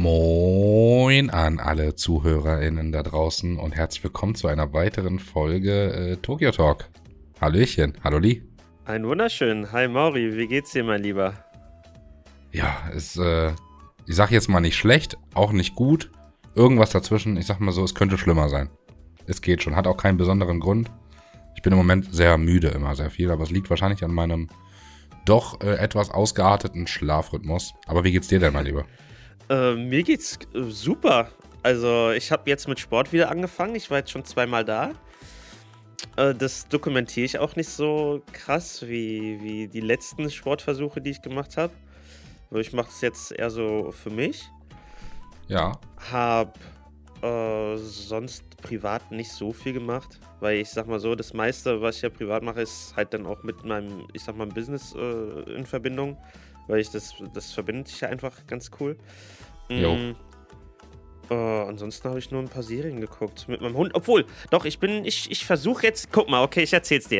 Moin an alle ZuhörerInnen da draußen und herzlich willkommen zu einer weiteren Folge äh, Tokyo Talk. Hallöchen, hallo Lee. Ein wunderschön. Hi Mauri, wie geht's dir, mein Lieber? Ja, ist, äh, ich sag jetzt mal nicht schlecht, auch nicht gut. Irgendwas dazwischen, ich sag mal so, es könnte schlimmer sein. Es geht schon, hat auch keinen besonderen Grund. Ich bin im Moment sehr müde immer, sehr viel, aber es liegt wahrscheinlich an meinem doch äh, etwas ausgearteten Schlafrhythmus. Aber wie geht's dir denn, mein Lieber? Äh, mir geht's äh, super. Also, ich habe jetzt mit Sport wieder angefangen. Ich war jetzt schon zweimal da. Äh, das dokumentiere ich auch nicht so krass wie, wie die letzten Sportversuche, die ich gemacht habe. Ich mache es jetzt eher so für mich. Ja. Hab äh, sonst privat nicht so viel gemacht, weil ich sag mal so, das meiste, was ich ja privat mache, ist halt dann auch mit meinem, ich sag mal, Business äh, in Verbindung, weil ich das, das verbindet sich ja einfach ganz cool. Jo. Mm, äh, ansonsten habe ich nur ein paar Serien geguckt mit meinem Hund. Obwohl, doch, ich bin, ich, ich versuche jetzt, guck mal, okay, ich erzähl's dir.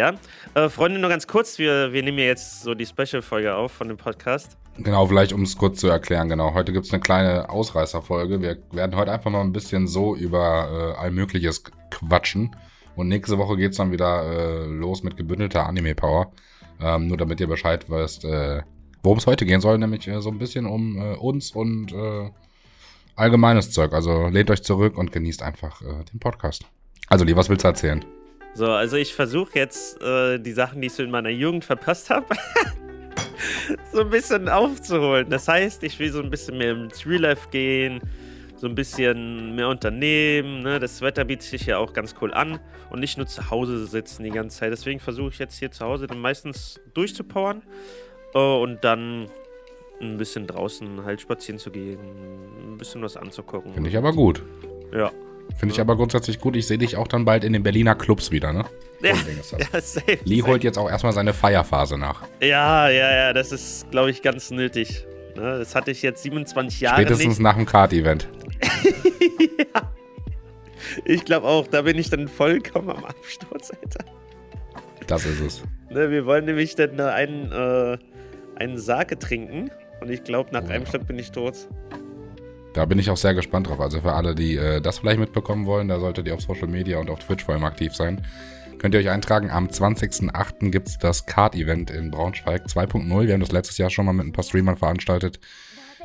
ja. Äh, Freunde, nur ganz kurz, wir, wir nehmen ja jetzt so die Special-Folge auf von dem Podcast. Genau, vielleicht um es kurz zu erklären, genau. Heute gibt's eine kleine Ausreißerfolge. Wir werden heute einfach mal ein bisschen so über äh, Allmögliches quatschen. Und nächste Woche geht's dann wieder äh, los mit gebündelter Anime-Power. Ähm, nur damit ihr Bescheid wisst, äh, worum es heute gehen soll, nämlich äh, so ein bisschen um äh, uns und äh, allgemeines Zeug. Also lehnt euch zurück und genießt einfach den Podcast. Also, Lee, was willst du erzählen? So, also ich versuche jetzt die Sachen, die ich so in meiner Jugend verpasst habe, so ein bisschen aufzuholen. Das heißt, ich will so ein bisschen mehr ins Real Life gehen, so ein bisschen mehr unternehmen. Ne? Das Wetter bietet sich ja auch ganz cool an und nicht nur zu Hause sitzen die ganze Zeit. Deswegen versuche ich jetzt hier zu Hause dann meistens durchzupowern und dann ein bisschen draußen halt spazieren zu gehen, ein bisschen was anzugucken. Finde ich aber gut. Ja. Finde ich aber grundsätzlich gut. Ich sehe dich auch dann bald in den Berliner Clubs wieder, ne? Ja, ja, safe, Lee holt jetzt auch erstmal seine Feierphase nach. Ja, ja, ja, das ist, glaube ich, ganz nötig. Ne, Das hatte ich jetzt 27 Jahre Spätestens nicht. nach dem Kart-Event. Ich glaube auch, da bin ich dann vollkommen am Absturz, Alter. Das ist es. Ne, wir wollen nämlich dann einen, äh, einen Sake trinken. Und ich glaube, nach Oh, einem ja. Schluck bin ich tot. Da bin ich auch sehr gespannt drauf. Also für alle, die äh, das vielleicht mitbekommen wollen, da solltet ihr auf Social Media und auf Twitch vor allem aktiv sein. Könnt ihr euch eintragen, am 20.08. gibt es das Kart-Event in Braunschweig 2.0. Wir haben das letztes Jahr schon mal mit ein paar Streamern veranstaltet.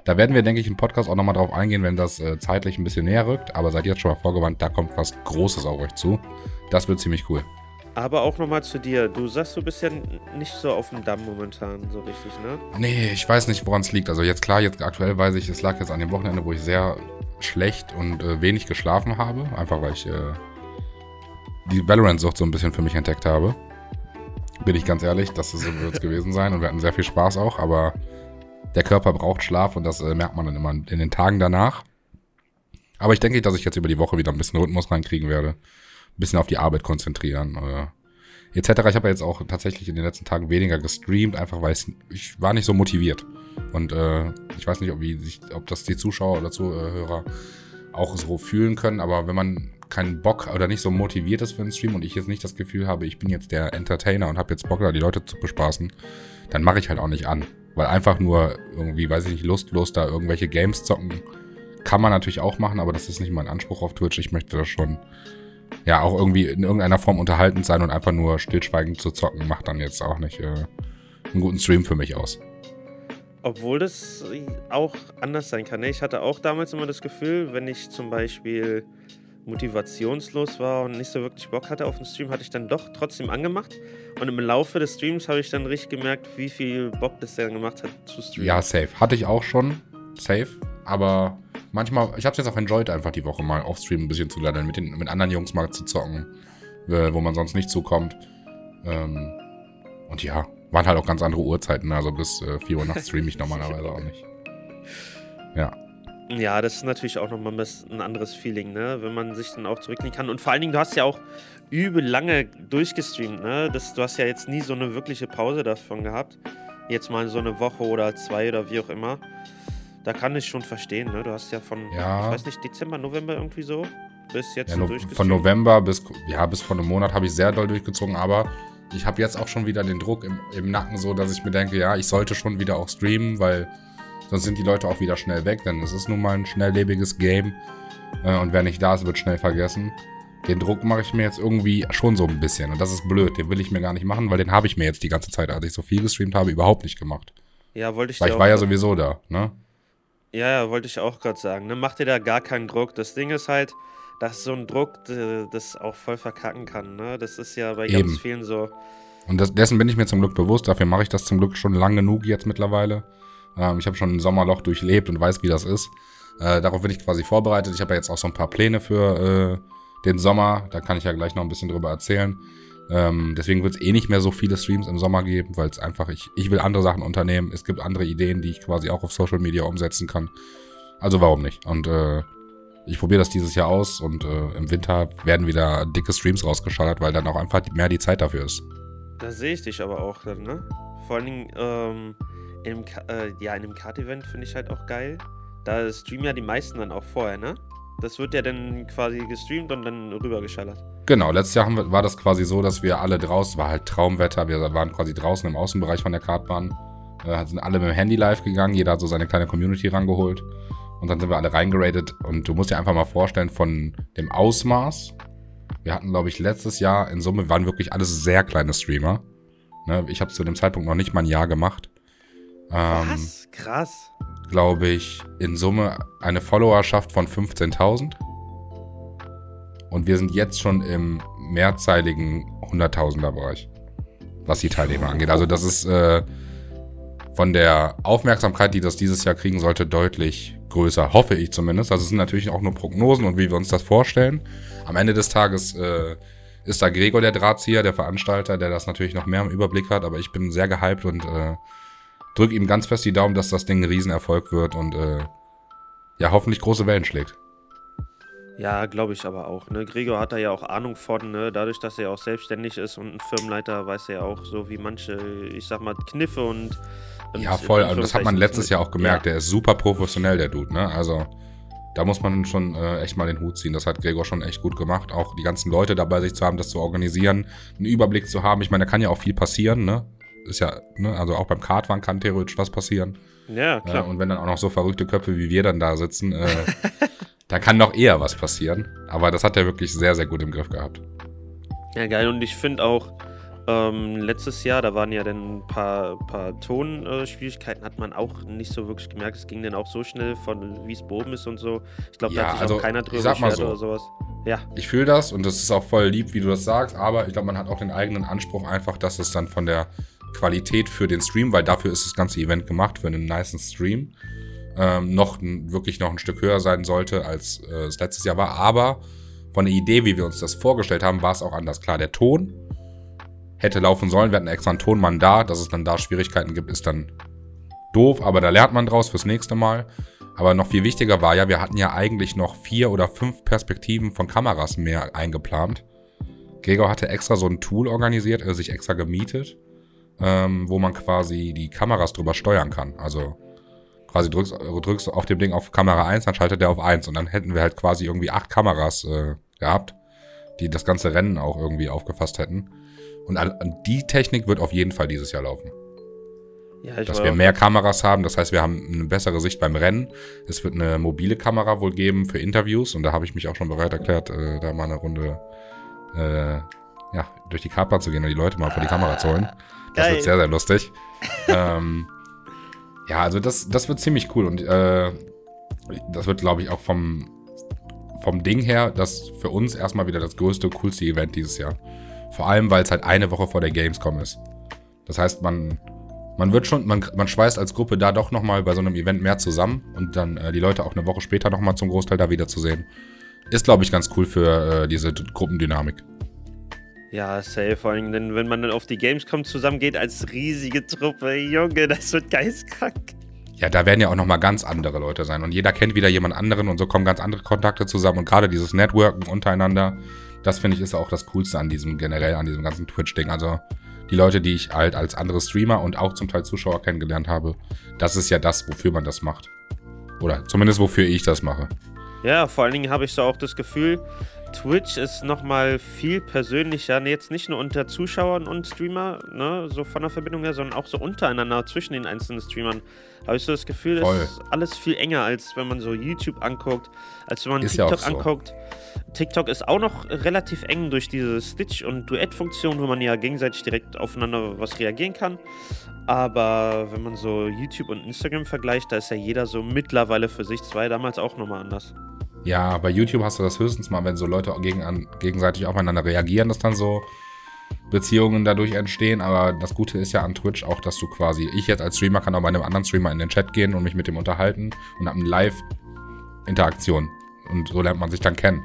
Da werden wir, denke ich, im Podcast auch nochmal drauf eingehen, wenn das äh, zeitlich ein bisschen näher rückt. Aber seid jetzt schon mal vorgewandt, da kommt was Großes auf euch zu. Das wird ziemlich cool. Aber auch nochmal zu dir. Du sagst, du bist ja nicht so auf dem Damm momentan, so richtig, ne? Nee, ich weiß nicht, woran es liegt. Also jetzt klar, jetzt aktuell weiß ich, es lag jetzt an dem Wochenende, wo ich sehr schlecht und äh, wenig geschlafen habe. Einfach weil ich äh, die Valorant-Sucht so ein bisschen für mich entdeckt habe. Bin ich ganz ehrlich, das wird es gewesen sein und wir hatten sehr viel Spaß auch, aber der Körper braucht Schlaf und das äh, merkt man dann immer in den Tagen danach. Aber ich denke, dass ich jetzt über die Woche wieder ein bisschen Rhythmus reinkriegen werde. Bisschen auf die Arbeit konzentrieren. Äh, etc. Ich habe jetzt auch tatsächlich in den letzten Tagen weniger gestreamt, einfach weil ich war nicht so motiviert. Und äh, ich weiß nicht, ob, wie ob das die Zuschauer oder Zuhörer auch so fühlen können, aber wenn man keinen Bock oder nicht so motiviert ist für einen Stream und ich jetzt nicht das Gefühl habe, ich bin jetzt der Entertainer und habe jetzt Bock, da die Leute zu bespaßen, dann mache ich halt auch nicht an. Weil einfach nur irgendwie, weiß ich nicht, lustlos da irgendwelche Games zocken, kann man natürlich auch machen, aber das ist nicht mein Anspruch auf Twitch. Ich möchte das schon ja auch irgendwie in irgendeiner Form unterhaltend sein und einfach nur stillschweigend zu zocken, macht dann jetzt auch nicht äh, einen guten Stream für mich aus. Obwohl das auch anders sein kann. Ne? Ich hatte auch damals immer das Gefühl, wenn ich zum Beispiel motivationslos war und nicht so wirklich Bock hatte auf den Stream, hatte ich dann doch trotzdem angemacht. Und im Laufe des Streams habe ich dann richtig gemerkt, wie viel Bock das dann gemacht hat zu streamen. Ja, safe. Hatte ich auch schon. Safe. Aber manchmal, ich habe es jetzt auch enjoyed, einfach die Woche mal auf Stream ein bisschen zu lernen, mit, den, mit anderen Jungs mal zu zocken, äh, wo man sonst nicht zukommt. Ähm, und ja, waren halt auch ganz andere Uhrzeiten. Also bis äh, 4 Uhr nachts streame ich normalerweise auch nicht. Ja. Ja, das ist natürlich auch nochmal ein anderes Feeling, ne? Wenn man sich dann auch zurücklegen kann. Und vor allen Dingen, du hast ja auch übel lange durchgestreamt, ne? Das, du hast ja jetzt nie so eine wirkliche Pause davon gehabt. Jetzt mal so eine Woche oder zwei oder wie auch immer. Da kann ich schon verstehen, ne? Du hast ja von, Ja. ich weiß nicht, Dezember, November irgendwie so bis jetzt ja so no, durchgestreamt. von November bis, ja, bis vor einem Monat habe ich sehr doll durchgezogen, aber ich habe jetzt auch schon wieder den Druck im, im Nacken, so dass ich mir denke, ja, ich sollte schon wieder auch streamen, weil Sonst sind die Leute auch wieder schnell weg, denn es ist nun mal ein schnelllebiges Game. Äh, und wer nicht da ist, wird schnell vergessen. Den Druck mache ich mir jetzt irgendwie schon so ein bisschen. Und das ist blöd. Den will ich mir gar nicht machen, weil den habe ich mir jetzt die ganze Zeit, als ich so viel gestreamt habe, überhaupt nicht gemacht. Ja, wollte ich Weil ich war ja sowieso da, ne? Ja, ja, wollte ich auch gerade sagen. Ne? Mach dir da gar keinen Druck. Das Ding ist halt, dass so ein Druck das auch voll verkacken kann. Ne? Das ist ja bei Eben. ganz vielen so. Und das, dessen bin ich mir zum Glück bewusst. Dafür mache ich das zum Glück schon lang genug jetzt mittlerweile. Ähm, ich habe schon ein Sommerloch durchlebt und weiß, wie das ist. Äh, darauf bin ich quasi vorbereitet. Ich habe ja jetzt auch so ein paar Pläne für äh, den Sommer. Da kann ich ja gleich noch ein bisschen drüber erzählen. Ähm, deswegen wird es eh nicht mehr so viele Streams im Sommer geben, weil es einfach, ich, ich will andere Sachen unternehmen. Es gibt andere Ideen, die ich quasi auch auf Social Media umsetzen kann. Also warum nicht? Und äh, ich probiere das dieses Jahr aus und äh, im Winter werden wieder dicke Streams rausgeschallert, weil dann auch einfach mehr die Zeit dafür ist. Da sehe ich dich aber auch dann, ne? Vor allen Dingen, ähm, im, äh, ja, in dem Kart-Event finde ich halt auch geil. Da streamen ja die meisten dann auch vorher, ne? Das wird ja dann quasi gestreamt und dann rübergeschallert. Genau, letztes Jahr wir, war das quasi so, dass wir alle draußen, war halt Traumwetter, wir waren quasi draußen im Außenbereich von der Kartbahn, äh, sind alle mit dem Handy live gegangen, jeder hat so seine kleine Community rangeholt und dann sind wir alle reingeradet und du musst dir einfach mal vorstellen, von dem Ausmaß, wir hatten glaube ich letztes Jahr in Summe, waren wirklich alles sehr kleine Streamer. Ne, ich habe zu dem Zeitpunkt noch nicht mal ein Jahr gemacht. Ähm, Was? Krass glaube ich, in Summe eine Followerschaft von 15.000. Und wir sind jetzt schon im mehrzeiligen 100.000er Bereich, was die Teilnehmer angeht. Also das ist äh, von der Aufmerksamkeit, die das dieses Jahr kriegen sollte, deutlich größer, hoffe ich zumindest. Also es sind natürlich auch nur Prognosen und wie wir uns das vorstellen. Am Ende des Tages äh, ist da Gregor der Drahtzieher, der Veranstalter, der das natürlich noch mehr im Überblick hat, aber ich bin sehr gehypt und äh, drücke ihm ganz fest die Daumen, dass das Ding ein Riesenerfolg wird und äh, ja, hoffentlich große Wellen schlägt. Ja, glaube ich aber auch. Ne? Gregor hat da ja auch Ahnung von, ne? dadurch, dass er auch selbstständig ist und ein Firmenleiter, weiß er ja auch so wie manche, ich sag mal, Kniffe und. und ja, voll. Also das hat man letztes Jahr auch gemerkt. Ja. Der ist super professionell, der Dude. Ne? Also da muss man schon äh, echt mal den Hut ziehen. Das hat Gregor schon echt gut gemacht. Auch die ganzen Leute dabei sich zu haben, das zu organisieren, einen Überblick zu haben. Ich meine, da kann ja auch viel passieren. Ne? Ist ja, ne, also auch beim Kartfahren kann theoretisch was passieren. Ja, klar. Äh, und wenn dann auch noch so verrückte Köpfe wie wir dann da sitzen, äh, da kann noch eher was passieren. Aber das hat er wirklich sehr, sehr gut im Griff gehabt. Ja, geil. Und ich finde auch, ähm, letztes Jahr, da waren ja dann ein paar, paar Tonschwierigkeiten, äh, hat man auch nicht so wirklich gemerkt. Es ging dann auch so schnell von wie es oben ist und so. Ich glaube, da hat sich also, auch keiner drüber beschwert so, oder sowas. Ja. Ich fühle das und das ist auch voll lieb, wie du das sagst, aber ich glaube, man hat auch den eigenen Anspruch einfach, dass es dann von der Qualität für den Stream, weil dafür ist das ganze Event gemacht, für einen niceen Stream, ähm, noch wirklich noch ein Stück höher sein sollte, als äh, es letztes Jahr war. Aber von der Idee, wie wir uns das vorgestellt haben, war es auch anders. Klar, der Ton hätte laufen sollen. Wir hatten extra einen Tonmann da. Dass es dann da Schwierigkeiten gibt, ist dann doof, aber da lernt man draus fürs nächste Mal. Aber noch viel wichtiger war ja, wir hatten ja eigentlich noch vier oder fünf Perspektiven von Kameras mehr eingeplant. Gregor hatte extra so ein Tool organisiert, er sich extra gemietet ähm, wo man quasi die Kameras drüber steuern kann. Also quasi drückst, drückst auf dem Ding auf Kamera 1, dann schaltet der auf 1 und dann hätten wir halt quasi irgendwie acht Kameras äh, gehabt, die das ganze Rennen auch irgendwie aufgefasst hätten. Und die Technik wird auf jeden Fall dieses Jahr laufen. Ja, dass wir mehr Kameras haben, das heißt, wir haben eine bessere Sicht beim Rennen. Es wird eine mobile Kamera wohl geben für Interviews und da habe ich mich auch schon bereit erklärt, äh, da mal eine Runde äh, ja, durch die Kartbahn zu gehen und die Leute mal vor die Kamera zu holen. Das Geil. wird sehr, sehr lustig. ähm, ja, also das, das wird ziemlich cool und äh, das wird, glaube ich, auch vom, vom Ding her das für uns erstmal wieder das größte, coolste Event dieses Jahr. Vor allem, weil es halt eine Woche vor der Gamescom ist. Das heißt, man, man wird schon, man, man schweißt als Gruppe da doch nochmal bei so einem Event mehr zusammen und dann äh, die Leute auch eine Woche später nochmal zum Großteil da wiederzusehen. Ist, glaube ich, ganz cool für äh, diese Gruppendynamik. Ja, safe. Vor allem, denn wenn man dann auf die Gamescom zusammengeht als riesige Truppe, Junge, das wird geistkrank. Ja, da werden ja auch nochmal ganz andere Leute sein. Und jeder kennt wieder jemand anderen und so kommen ganz andere Kontakte zusammen. Und gerade dieses Networken untereinander, das finde ich ist auch das Coolste an diesem generell, an diesem ganzen Twitch-Ding. Also die Leute, die ich halt als andere Streamer und auch zum Teil Zuschauer kennengelernt habe, das ist ja das, wofür man das macht. Oder zumindest wofür ich das mache. Ja, vor allen Dingen habe ich so auch das Gefühl, Twitch ist nochmal viel persönlicher, jetzt nicht nur unter Zuschauern und Streamer, ne, so von der Verbindung her, sondern auch so untereinander zwischen den einzelnen Streamern. Habe ich so das Gefühl, Voll. es ist alles viel enger, als wenn man so YouTube anguckt, als wenn man Ist ja TikTok auch so. anguckt. TikTok ist auch noch relativ eng durch diese Stitch- und Duett-Funktion, wo man ja gegenseitig direkt aufeinander was reagieren kann. Aber wenn man so YouTube und Instagram vergleicht, da ist ja jeder so mittlerweile für sich. Ja damals auch nochmal anders. Ja, bei YouTube hast du das höchstens mal, wenn so Leute gegen, gegenseitig aufeinander reagieren, dass dann so Beziehungen dadurch entstehen. Aber das Gute ist ja an Twitch auch, dass du quasi, ich jetzt als Streamer kann auch bei einem anderen Streamer in den Chat gehen und mich mit dem unterhalten und habe eine Live-Interaktion. Und so lernt man sich dann kennen.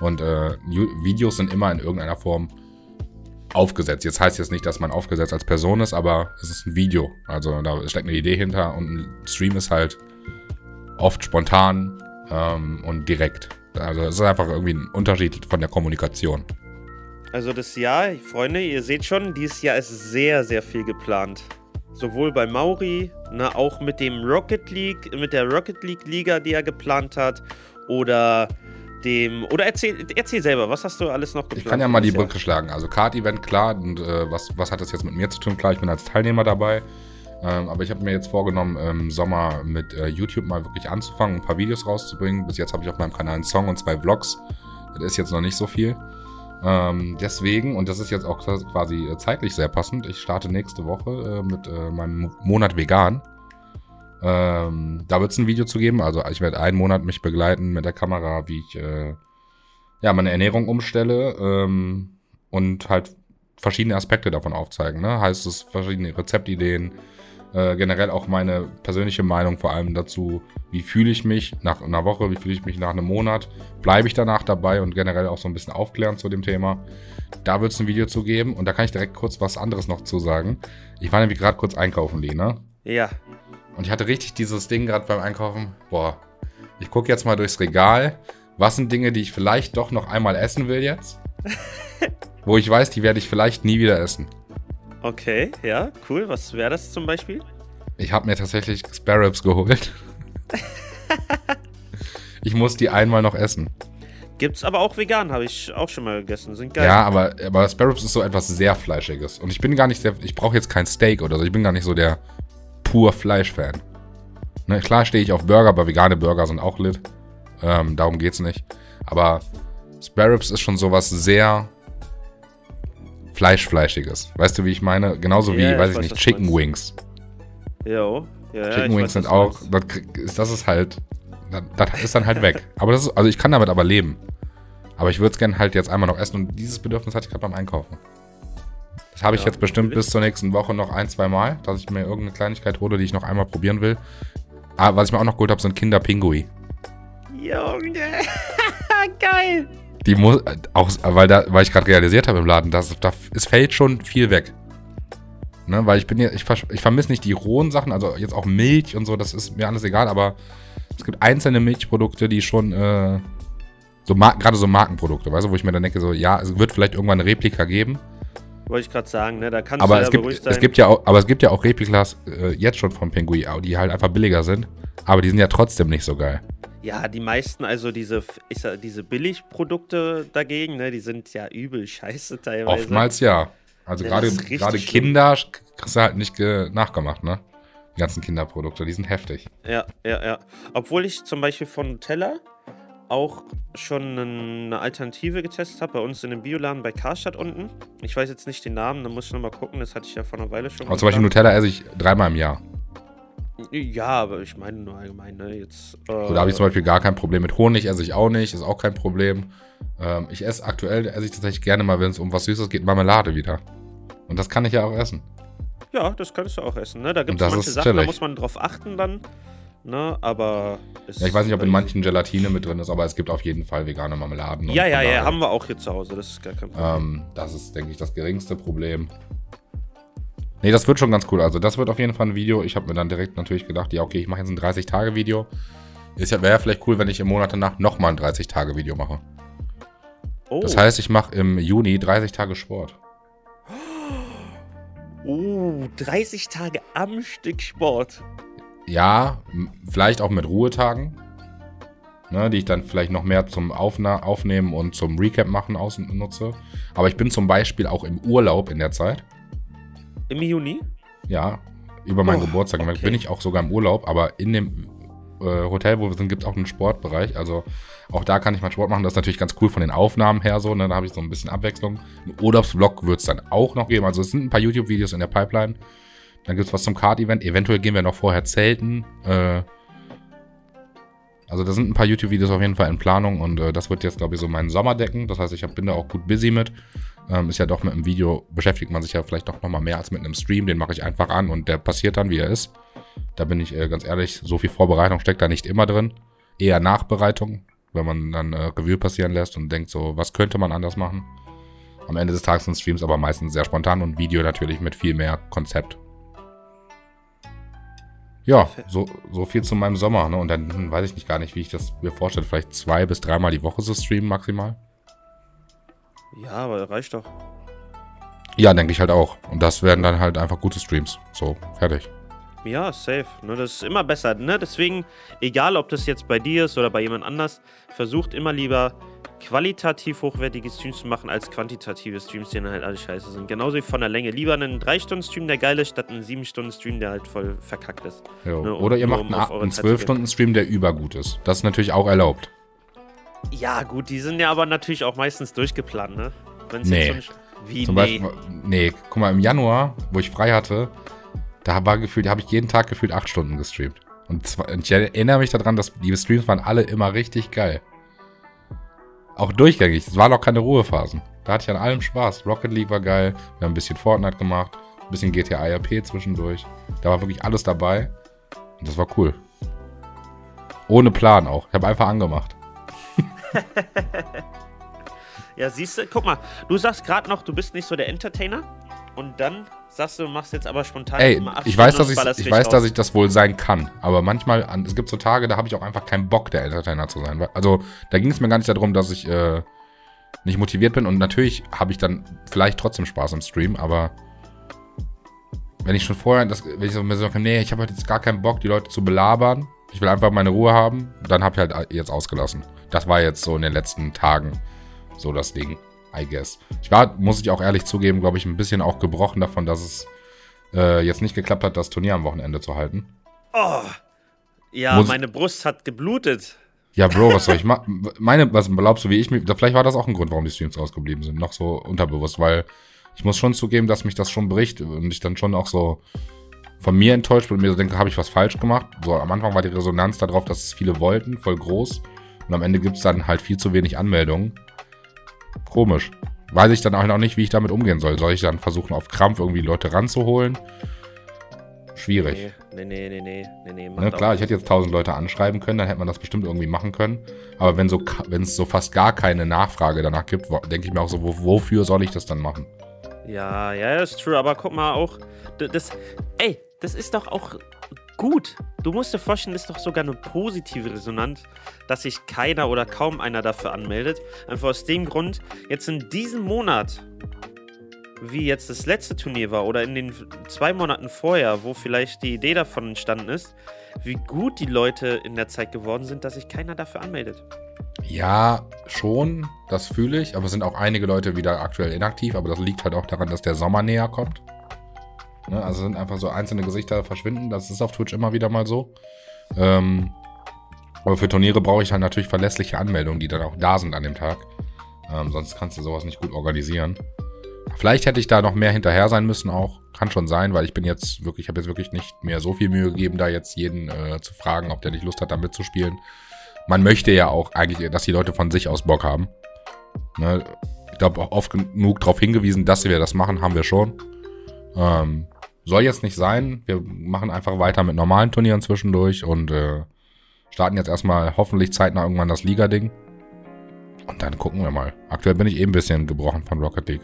Und äh, Videos sind immer in irgendeiner Form aufgesetzt. Jetzt heißt jetzt nicht, dass man aufgesetzt als Person ist, aber es ist ein Video. Also da steckt eine Idee hinter und ein Stream ist halt oft spontan ähm, und direkt. Also es ist einfach irgendwie ein Unterschied von der Kommunikation. Also das Jahr, Freunde, ihr seht schon, dieses Jahr ist sehr, sehr viel geplant. Sowohl bei Mauri, ne, auch mit dem Rocket League, mit der Rocket League Liga, die er geplant hat, oder dem. Oder erzähl, erzähl selber, was hast du alles noch geplant? Ich kann ja mal die? Brücke schlagen. Also Kart-Event, klar. Und äh, was, was hat das jetzt mit mir zu tun? Klar, ich bin als Teilnehmer dabei. Ähm, aber ich habe mir jetzt vorgenommen, im Sommer mit äh, YouTube mal wirklich anzufangen, ein paar Videos rauszubringen. Bis jetzt habe ich auf meinem Kanal einen Song und zwei Vlogs. Das ist jetzt noch nicht so viel. Ähm, deswegen, und das ist jetzt auch quasi äh, zeitlich sehr passend, ich starte nächste Woche äh, mit äh, meinem Monat vegan. Ähm, da wird es ein Video zu geben. Also ich werde einen Monat mich begleiten mit der Kamera, wie ich äh, ja, meine Ernährung umstelle ähm, und halt verschiedene Aspekte davon aufzeigen. Ne? Heißt es verschiedene Rezeptideen, äh, generell auch meine persönliche Meinung vor allem dazu, wie fühle ich mich nach einer Woche, wie fühle ich mich nach einem Monat, bleibe ich danach dabei und generell auch so ein bisschen aufklären zu dem Thema. Da wird es ein Video zu geben und da kann ich direkt kurz was anderes noch zu sagen. Ich war nämlich gerade kurz einkaufen, Lee, ne? Ja. Und ich hatte richtig dieses Ding gerade beim Einkaufen. Boah, ich gucke jetzt mal durchs Regal. Was sind Dinge, die ich vielleicht doch noch einmal essen will jetzt? Wo ich weiß, die werde ich vielleicht nie wieder essen. Okay, ja, cool. Was wäre das zum Beispiel? Ich habe mir tatsächlich Sparrows geholt. ich muss die einmal noch essen. Gibt's aber auch vegan, habe ich auch schon mal gegessen. Sind geil. Ja, aber, aber Sparrows ist so etwas sehr Fleischiges. Und ich bin gar nicht sehr. Ich brauche jetzt kein Steak oder so. Ich bin gar nicht so der pur Fleisch-Fan. Ne, klar stehe ich auf Burger, aber vegane Burger sind auch lit. Ähm, darum geht's nicht. Aber Sparrows ist schon sowas sehr Fleischfleischiges. Weißt du, wie ich meine? Genauso wie, Ja, weiß ich weiß, nicht, Chicken meinst. Wings. Jo. Ja, ja, Chicken Wings weiß, sind auch, das, das ist halt, das, das ist dann halt weg. Aber das ist, also ich kann damit aber leben. Aber ich würde es gerne halt jetzt einmal noch essen und dieses Bedürfnis hatte ich gerade beim Einkaufen. Das habe ich Ja, jetzt bestimmt natürlich. bis zur nächsten Woche noch ein, zwei Mal, dass ich mir irgendeine Kleinigkeit hole, die ich noch einmal probieren will. Aber was ich mir auch noch geholt habe, sind Kinderpingui. Junge. geil. Die muss, auch, weil, da, weil ich gerade realisiert habe im Laden, dass, da, es fällt schon viel weg. Ne, weil ich bin hier, ich, ich vermisse nicht die rohen Sachen, also jetzt auch Milch und so, das ist mir alles egal, aber es gibt einzelne Milchprodukte, die schon, äh, so gerade so Markenprodukte, weißt du, wo ich mir dann denke, so, ja, es wird vielleicht irgendwann eine Replika geben, Wollte ich gerade sagen, ne? Da kannst aber du ja es gibt, beruhigt sein. es gibt ja auch, aber es gibt ja auch Replikas äh, jetzt schon von Pingui, die halt einfach billiger sind, aber die sind ja trotzdem nicht so geil. Ja, die meisten, also diese, ich sag, diese Billigprodukte dagegen, ne, die sind ja übel scheiße teilweise. Oftmals ja. Also Ja, gerade richtig gerade. Kinder kriegst du halt nicht ge- nachgemacht, ne? Die ganzen Kinderprodukte, die sind heftig. Ja, ja, ja. Obwohl ich zum Beispiel von Nutella auch schon eine Alternative getestet habe, bei uns in dem Bioladen bei Karstadt unten. Ich weiß jetzt nicht den Namen, da muss ich nochmal gucken, das hatte ich ja vor einer Weile schon. Aber zum Beispiel. Nutella esse ich dreimal im Jahr. Ja, aber ich meine nur allgemein, ne? Jetzt. Äh, So, da habe ich zum Beispiel gar kein Problem mit Honig, esse ich auch nicht, ist auch kein Problem. Ähm, ich esse aktuell, esse ich tatsächlich gerne mal, wenn es um was Süßes geht, Marmelade wieder. Und das kann ich ja auch essen. Ja, das könntest du auch essen, ne? Da gibt es manche Sachen, da muss man drauf achten dann. Ne, aber. es Ja, ich weiß nicht, ob in ist- manchen Gelatine mit drin ist, aber es gibt auf jeden Fall vegane Marmeladen. Ja, ja, ja, haben wir auch hier zu Hause, das ist gar kein Problem. Ähm, das ist, denke ich, das geringste Problem. Nee, das wird schon ganz cool. Also, das wird auf jeden Fall ein Video. Ich habe mir dann direkt natürlich gedacht, ja, okay, ich mache jetzt ein 30-Tage-Video. Ist ja, wäre ja vielleicht cool, wenn ich im Monat danach nochmal ein 30-Tage-Video mache. oh, Das heißt, ich mache im Juni 30 Tage Sport. oh, 30 Tage am Stück Sport. Ja, vielleicht auch mit Ruhetagen. ne, die ich dann vielleicht noch mehr zum Aufna Aufnehmen und zum Recap machen nutze. Aber ich bin zum Beispiel auch im Urlaub in der Zeit. Im Juni? Ja, über meinen oh, Geburtstag. Okay. Bin ich auch sogar im Urlaub, aber in dem äh, Hotel, wo wir sind, gibt es auch einen Sportbereich. Also auch da kann ich mal Sport machen. Das ist natürlich ganz cool von den Aufnahmen her so. Ne? Da habe ich so ein bisschen Abwechslung. Ein Urlaubsvlog wird es dann auch noch geben. Also es sind ein paar YouTube-Videos in der Pipeline. Dann gibt es was zum Card-Event. Eventuell gehen wir noch vorher zelten. Äh, also da sind ein paar YouTube-Videos auf jeden Fall in Planung und äh, das wird jetzt, glaube ich, so meinen Sommer decken. Das heißt, ich hab, bin da auch gut busy mit. Ähm, ist ja doch mit einem Video, beschäftigt man sich ja vielleicht doch nochmal mehr als mit einem Stream. Den mache ich einfach an und der passiert dann, wie er ist. Da bin ich äh, ganz ehrlich, so viel Vorbereitung steckt da nicht immer drin. Eher Nachbereitung, wenn man dann äh, Review passieren lässt und denkt so, was könnte man anders machen. Am Ende des Tages sind Streams aber meistens sehr spontan und Video natürlich mit viel mehr Konzept. Ja, so, so viel zu meinem Sommer. Ne? Und dann hm, weiß ich nicht gar nicht, wie ich das mir vorstelle. Vielleicht zwei bis dreimal die Woche so streamen maximal. Ja, aber reicht doch. Ja, denke ich halt auch. Und das werden dann halt einfach gute Streams. So, fertig. Ja, safe. Ne, das ist immer besser. Ne? Deswegen, egal ob das jetzt bei dir ist oder bei jemand anders, versucht immer lieber qualitativ hochwertige Streams zu machen, als quantitative Streams, die dann halt alle scheiße sind. Genauso wie von der Länge. Lieber einen 3-Stunden-Stream, der geil ist, statt einen 7-Stunden-Stream, der halt voll verkackt ist. Ne, um, oder ihr macht um einen 12-Stunden-Stream, der übergut ist. Das ist natürlich auch erlaubt. Ja, gut, die sind ja aber natürlich auch meistens durchgeplant, ne? Wenn's nee. So wie, Zum nee. Beispiel, nee, guck mal, im Januar, wo ich frei hatte, da war gefühlt, da habe ich jeden Tag gefühlt 8 Stunden gestreamt. Und zwar, ich erinnere mich daran, dass die Streams waren alle immer richtig geil. Auch durchgängig. Es waren auch keine Ruhephasen. Da hatte ich an allem Spaß. Rocket League war geil. Wir haben ein bisschen Fortnite gemacht. Ein bisschen GTA RP zwischendurch. Da war wirklich alles dabei. Und das war cool. Ohne Plan auch. Ich habe einfach angemacht. ja, siehst du, guck mal, du sagst gerade noch, du bist nicht so der Entertainer. Und dann sagst du, machst jetzt aber spontan Ey, ich weiß, dass ich, ich weiß, dass ich das wohl sein kann. Aber manchmal, es gibt so Tage, da habe ich auch einfach keinen Bock, der Entertainer zu sein. Also, da ging es mir gar nicht darum, dass ich äh, nicht motiviert bin. Und natürlich habe ich dann vielleicht trotzdem Spaß im Stream, aber wenn ich schon vorher, das, wenn ich so mir so, nee, ich habe jetzt gar keinen Bock, die Leute zu belabern. Ich will einfach meine Ruhe haben. Dann habe ich halt jetzt ausgelassen. Das war jetzt so in den letzten Tagen so das Ding. I guess. Ich war, muss ich auch ehrlich zugeben, glaube ich, ein bisschen auch gebrochen davon, dass es äh, jetzt nicht geklappt hat, das Turnier am Wochenende zu halten. Oh. Ja, muss meine Brust hat geblutet. Ja, Bro, was soll ich machen? Meine, was glaubst du, wie ich mich. Vielleicht war das auch ein Grund, warum die Streams ausgeblieben sind. Noch so unterbewusst, weil ich muss schon zugeben, dass mich das schon bricht und ich dann schon auch so von mir enttäuscht bin und mir so denke, habe ich was falsch gemacht. So, am Anfang war die Resonanz darauf, dass es viele wollten, voll groß. Und am Ende gibt es dann halt viel zu wenig Anmeldungen. Komisch. Weiß ich dann auch noch nicht, wie ich damit umgehen soll. Soll ich dann versuchen, auf Krampf irgendwie Leute ranzuholen? Schwierig. Nee, nee, nee, nee, nee, nee. Ne, klar, ich hätte jetzt tausend Leute anschreiben können, dann hätte man das bestimmt irgendwie machen können. Aber wenn so, wenn es so fast gar keine Nachfrage danach gibt, denke ich mir auch so, wofür soll ich das dann machen? Ja, ja, ist true. Aber guck mal auch, das, ey, das ist doch auch gut. Du musst dir vorstellen, das ist doch sogar eine positive Resonanz, dass sich keiner oder kaum einer dafür anmeldet. Einfach aus dem Grund, jetzt in diesem Monat, wie jetzt das letzte Turnier war oder in den zwei Monaten vorher, wo vielleicht die Idee davon entstanden ist, wie gut die Leute in der Zeit geworden sind, dass sich keiner dafür anmeldet. Ja, schon, das fühle ich, aber es sind auch einige Leute wieder aktuell inaktiv, aber das liegt halt auch daran, dass der Sommer näher kommt. Ne? Also sind einfach so einzelne Gesichter verschwinden. Das ist auf Twitch immer wieder mal so. Ähm, aber für Turniere brauche ich halt natürlich verlässliche Anmeldungen, die dann auch da sind an dem Tag. Ähm, sonst kannst du sowas nicht gut organisieren. Vielleicht hätte ich da noch mehr hinterher sein müssen auch. Kann schon sein, weil ich bin jetzt wirklich, ich habe jetzt wirklich nicht mehr so viel Mühe gegeben, da jetzt jeden äh, zu fragen, ob der nicht Lust hat, da mitzuspielen. Man möchte ja auch eigentlich, dass die Leute von sich aus Bock haben. Ne? Ich glaube, auch oft genug darauf hingewiesen, dass wir das machen, haben wir schon. Ähm, soll jetzt nicht sein. Wir machen einfach weiter mit normalen Turnieren zwischendurch und äh, starten jetzt erstmal hoffentlich zeitnah irgendwann das Liga-Ding. Und dann gucken wir mal. Aktuell bin ich eben eh ein bisschen gebrochen von Rocket League.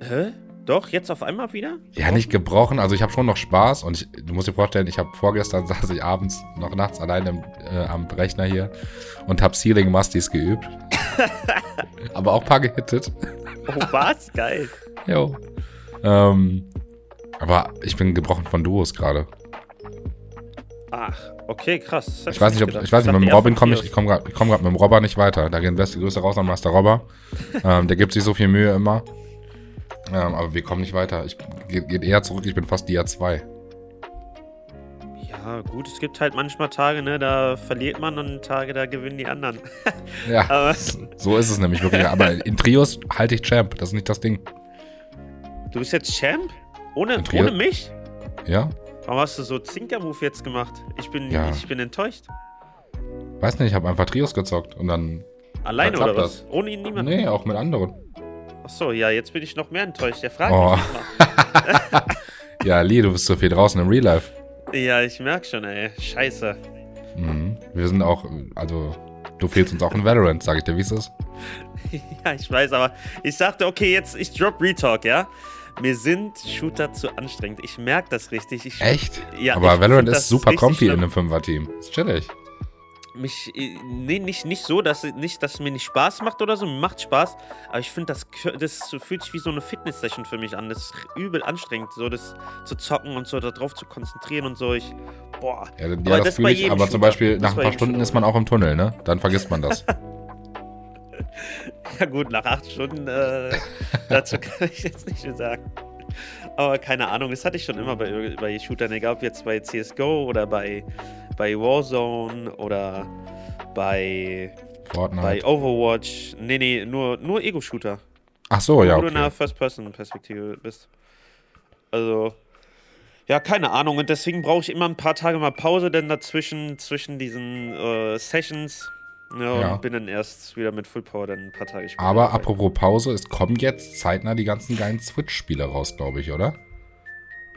Hä? Doch, jetzt auf einmal wieder? Ja, nicht gebrochen. Also ich habe schon noch Spaß und ich, du musst dir vorstellen, ich habe vorgestern saß ich abends noch nachts alleine äh, am Rechner hier und habe Ceiling Musties geübt. Aber auch ein paar gehittet. Oh, was? Geil. Jo. Ähm, aber ich bin gebrochen von Duos gerade. Ach, okay, krass. Ich weiß nicht, ob, ich weiß nicht, mit dem Robin komme ich, ich komme gerade komm mit dem Robber nicht weiter. Da gehen beste Grüße raus an Master Robber. ähm, der gibt sich so viel Mühe immer. Ähm, aber wir kommen nicht weiter. Ich geht eher zurück, ich bin fast Dia 2. Ja, gut, es gibt halt manchmal Tage, ne, da verliert man und Tage, da gewinnen die anderen. Ja, Aber so ist es nämlich wirklich. Aber in Trios halte ich Champ, das ist nicht das Ding. du bist jetzt Champ? Ohne, ohne mich? Ja? Warum hast du so Zinker-Move jetzt gemacht? Ich bin, Ja. ich bin enttäuscht. Weiß nicht, ich habe einfach Trios gezockt und dann. Alleine oder was? Ohne ihn niemand? Nee, auch mit anderen. Achso, ja, jetzt bin ich noch mehr enttäuscht. Ja, frag Oh. mich mal. Ja, Lee, du bist so viel draußen im Real Life. Ja, ich merk schon, ey. Scheiße. Mhm. Wir sind auch, also, du fehlst uns auch in Valorant, sag ich dir, wie es ist. Ja, ich weiß, aber ich dachte, okay, jetzt, ich drop Retalk, ja? Mir sind Shooter zu anstrengend. Ich merke das richtig. Ich, Echt? Ja, Aber Valorant ist super comfy in schlimm. einem Fünfer-Team. Ist chillig. Mich, äh, nee, nicht, nicht so, dass, nicht, dass es mir nicht Spaß macht oder so. Mir macht Spaß, aber ich finde, das, das fühlt sich wie so eine Fitness-Session für mich an. Das ist übel anstrengend, so das zu zocken und so darauf zu konzentrieren und so. Ich, boah. Ja, ja Aber das, das fühle ich, aber zum. Beispiel nach ein paar Stunden Shooter. ist man auch im Tunnel, ne? Dann vergisst man das. Ja gut, nach acht Stunden, äh, dazu kann ich jetzt nicht mehr sagen. Aber keine Ahnung, das hatte ich schon immer bei, bei Shootern, egal ob jetzt bei CSGO oder bei, bei Warzone oder bei, bei Fortnite. Overwatch. Nee, nee, nur, nur Ego-Shooter. Ach so, ja, Wo du in einer okay. First-Person-Perspektive bist. Also, ja, keine Ahnung. Und deswegen brauche ich immer ein paar Tage mal Pause, denn dazwischen, zwischen diesen äh, Sessions, ja, Ja. und bin dann erst wieder mit Full Power dann ein paar Tage später. Aber dabei. apropos Pause, es kommen jetzt zeitnah die ganzen geilen Switch-Spiele raus, glaube ich, oder?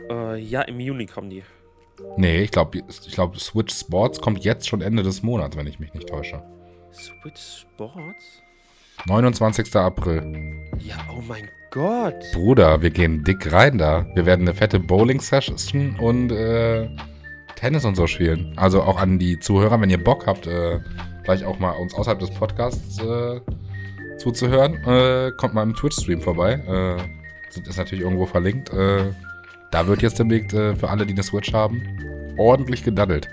Äh, ja, im Juni kommen die. Nee, ich glaube, ich glaub, Switch Sports kommt jetzt schon Ende des Monats, wenn ich mich nicht täusche. Switch Sports? 29. April. Ja, oh mein Gott. Bruder, wir gehen dick rein da. Wir werden eine fette Bowling-Session und äh, Tennis und so spielen. Also auch an die Zuhörer, wenn ihr Bock habt, äh, gleich auch mal uns außerhalb des Podcasts äh, zuzuhören, äh, kommt mal im Twitch-Stream vorbei. Äh, ist natürlich irgendwo verlinkt. Äh, da wird jetzt demnächst äh, für alle, die eine Switch haben, ordentlich gedaddelt.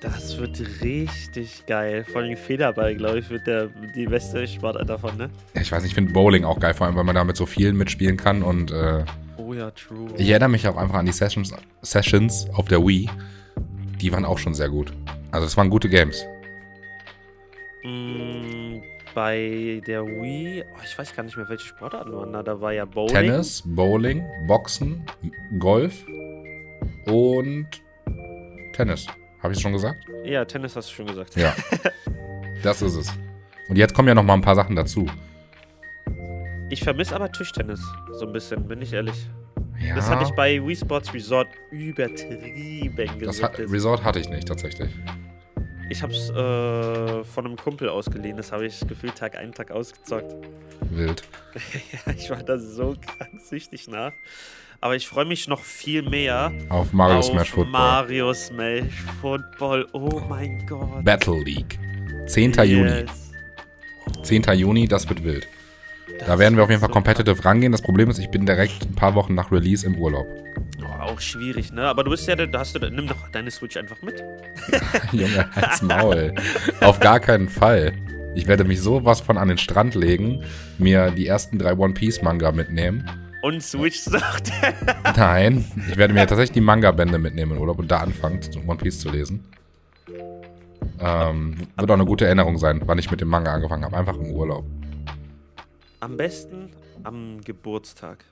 Das wird richtig geil. Vor allem Federball, glaube ich, wird der, die beste Sportart davon, ne? Ja, Ich weiß nicht, ich finde Bowling auch geil, vor allem, weil man da mit so vielen mitspielen kann und äh, Oh ja, true. Ich erinnere mich auch einfach an die Sessions, Sessions auf der Wii. Die waren auch schon sehr gut. Also es waren gute Games. Mm, bei der Wii, oh, ich weiß gar nicht mehr, welche Sportarten waren da. Da war ja Bowling. Tennis, Bowling, Boxen, Golf und Tennis. Habe ich schon gesagt? Ja, Tennis hast du schon gesagt. Ja. das ist es. Und jetzt kommen ja noch mal ein paar Sachen dazu. Ich vermisse aber Tischtennis, so ein bisschen, bin ich ehrlich. Ja, Das hatte ich bei Wii Sports Resort übertrieben das hat. Resort hatte ich nicht tatsächlich. Ich hab's äh, von einem Kumpel ausgeliehen, das habe ich gefühlt Tag ein, Tag ausgezockt. Wild. ja, ich war da so krank süchtig nach. Aber ich freue mich noch viel mehr Auf Mario auf Smash Football. Mario Smash Football. Oh mein Gott. Battle League. 10. Juni. Yes. 10. Juni, das wird wild. Da werden wir auf jeden Fall competitive rangehen. Das Problem ist, ich bin direkt ein paar Wochen nach Release im Urlaub. Oh, auch schwierig, ne? Aber du bist ja, da hast du, nimm doch deine Switch einfach mit. Junge, als Maul. Auf gar keinen Fall. Ich werde mich sowas von an den Strand legen, mir die ersten drei One Piece Manga mitnehmen. Und Switch sagt. Nein, ich werde mir tatsächlich die Manga-Bände mitnehmen in Urlaub und da anfangen, One Piece zu lesen. Ähm, wird auch eine gute Erinnerung sein, wann ich mit dem Manga angefangen habe. Einfach im Urlaub. Am besten am Geburtstag.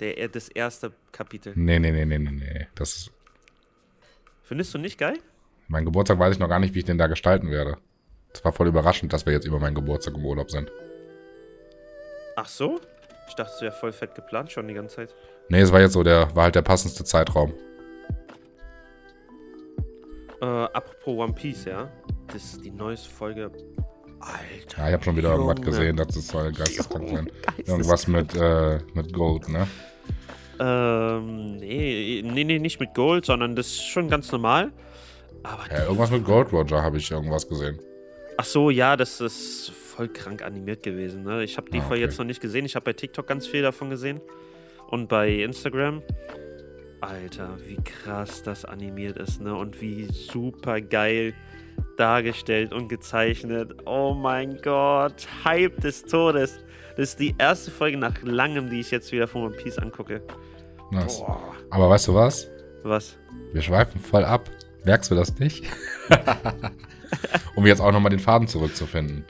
Der, das erste Kapitel. Nee, nee, nee, nee, nee, nee. Das, Findest du nicht geil? mein Geburtstag weiß ich noch gar nicht, wie ich den da gestalten werde. Das war voll überraschend, dass wir jetzt über meinen Geburtstag im Urlaub sind. Ach so? Ich dachte, es wäre voll fett geplant schon die ganze Zeit. Nee, es war jetzt so der, war halt der passendste Zeitraum. Äh, apropos One Piece, ja. Das ist die neueste Folge. Alter. Ja, ich habe schon wieder irgendwas Junge. gesehen, das geisteskrank sein. Geisteskrank. Irgendwas mit, äh, mit Gold, ne? Ähm, nee, nee, nee, nicht mit Gold, sondern das ist schon ganz normal. Aber Ja, irgendwas mit Gold Roger habe ich irgendwas gesehen. Ach so, ja, das ist voll krank animiert gewesen. Ne? Ich habe die Ah, okay. jetzt noch nicht gesehen. Ich habe bei TikTok ganz viel davon gesehen und bei Instagram. Alter, wie krass das animiert ist, ne? Und wie super geil dargestellt und gezeichnet. Oh mein Gott, Hype des Todes. Das ist die erste Folge nach langem, die ich jetzt wieder von One Piece angucke. Nice. Aber weißt du was? Was? Wir schweifen voll ab. Merkst du das nicht? um jetzt auch nochmal den Faden zurückzufinden.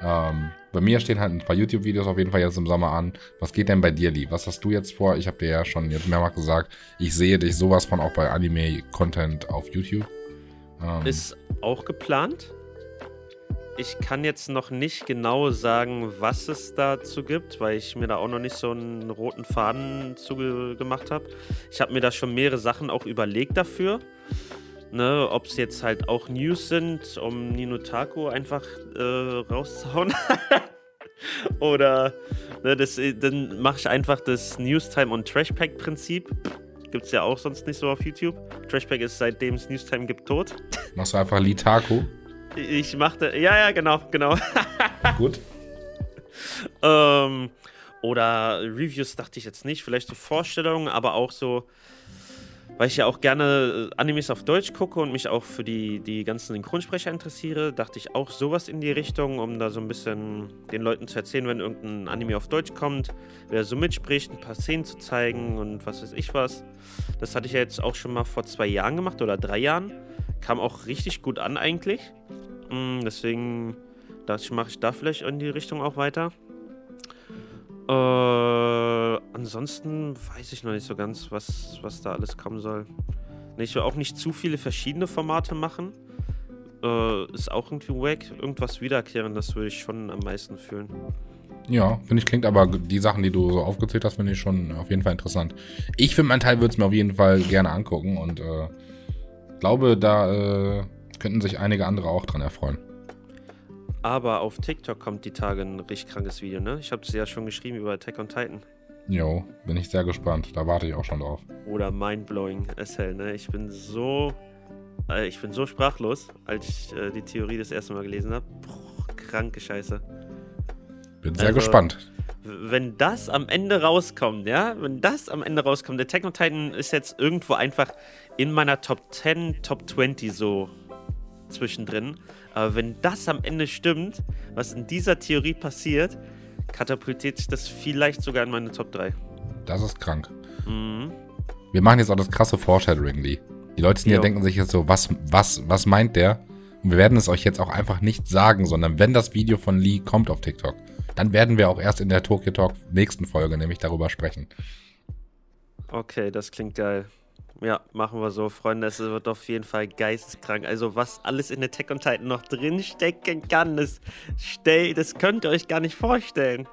Ähm, bei mir stehen halt ein paar YouTube-Videos auf jeden Fall jetzt im Sommer an. Was geht denn bei dir, Lee? Was hast du jetzt vor? Ich habe dir ja schon jetzt mehrmals gesagt, ich sehe dich sowas von auch bei Anime-Content auf YouTube. Ähm, Ist auch geplant. Ich kann jetzt noch nicht genau sagen, was es dazu gibt, weil ich mir da auch noch nicht so einen roten Faden zugemacht habe. Ich habe mir da schon mehrere Sachen auch überlegt dafür. Ne, Ob es jetzt halt auch News sind, um Nino Taco einfach äh, rauszuhauen. Oder ne, das, dann mache ich einfach das Newstime und Trashpack-Prinzip. Gibt es ja auch sonst nicht so auf YouTube. Trashpack ist seitdem es Newstime gibt tot. Machst du einfach Litaku? Ich machte. Ja, ja, genau, genau. Gut. ähm, oder Reviews dachte ich jetzt nicht. Vielleicht so Vorstellungen, aber auch so weil ich ja auch gerne äh, Animes auf Deutsch gucke und mich auch für die, die ganzen Synchronsprecher interessiere, dachte ich auch sowas in die Richtung, um da so ein bisschen den Leuten zu erzählen, wenn irgendein Anime auf Deutsch kommt, wer so mitspricht, ein paar Szenen zu zeigen und was weiß ich was. Das hatte ich ja jetzt auch schon mal vor zwei Jahren gemacht oder drei Jahren. Kam auch richtig gut an eigentlich. Mm, deswegen dachte ich, mache ich da vielleicht in die Richtung auch weiter. Äh, ansonsten weiß ich noch nicht so ganz, was, was da alles kommen soll. Ich will auch nicht zu viele verschiedene Formate machen. Äh, ist auch irgendwie wack. Irgendwas wiederkehren, das würde ich schon am meisten fühlen. Ja, finde ich, klingt aber die Sachen, die du so aufgezählt hast, finde ich schon auf jeden Fall interessant. Ich finde, mein Teil würde es mir auf jeden Fall gerne angucken und äh, glaube, da äh, könnten sich einige andere auch dran erfreuen. Aber auf TikTok kommt die Tage ein richtig krankes Video, ne? Ich habe es ja schon geschrieben über Attack on Titan. Jo, bin ich sehr gespannt. Da warte ich auch schon drauf. Oder mindblowing SL, ne? Ich bin so. Äh, ich bin so sprachlos, als ich äh, die Theorie das erste Mal gelesen habe. Kranke Scheiße. Bin sehr also, gespannt. Wenn das am Ende rauskommt, ja, wenn das am Ende rauskommt, der on Titan ist jetzt irgendwo einfach in meiner Top 10, Top 20 so zwischendrin. Aber wenn das am Ende stimmt, was in dieser Theorie passiert, katapultiert sich das vielleicht sogar in meine Top 3. Das ist krank. Mhm. Wir machen jetzt auch das krasse Foreshadowing, Lee. Die Leute sind hier denken sich jetzt so, was, was, was meint der? Und wir werden es euch jetzt auch einfach nicht sagen, sondern wenn das Video von Lee kommt auf TikTok, dann werden wir auch erst in der Tokyo Talk nächsten Folge nämlich darüber sprechen. Okay, das klingt geil. Ja, machen wir so, Freunde. Es wird auf jeden Fall geisteskrank. Also, was alles in Attack on Titan noch drinstecken kann, das, stell, das könnt ihr euch gar nicht vorstellen.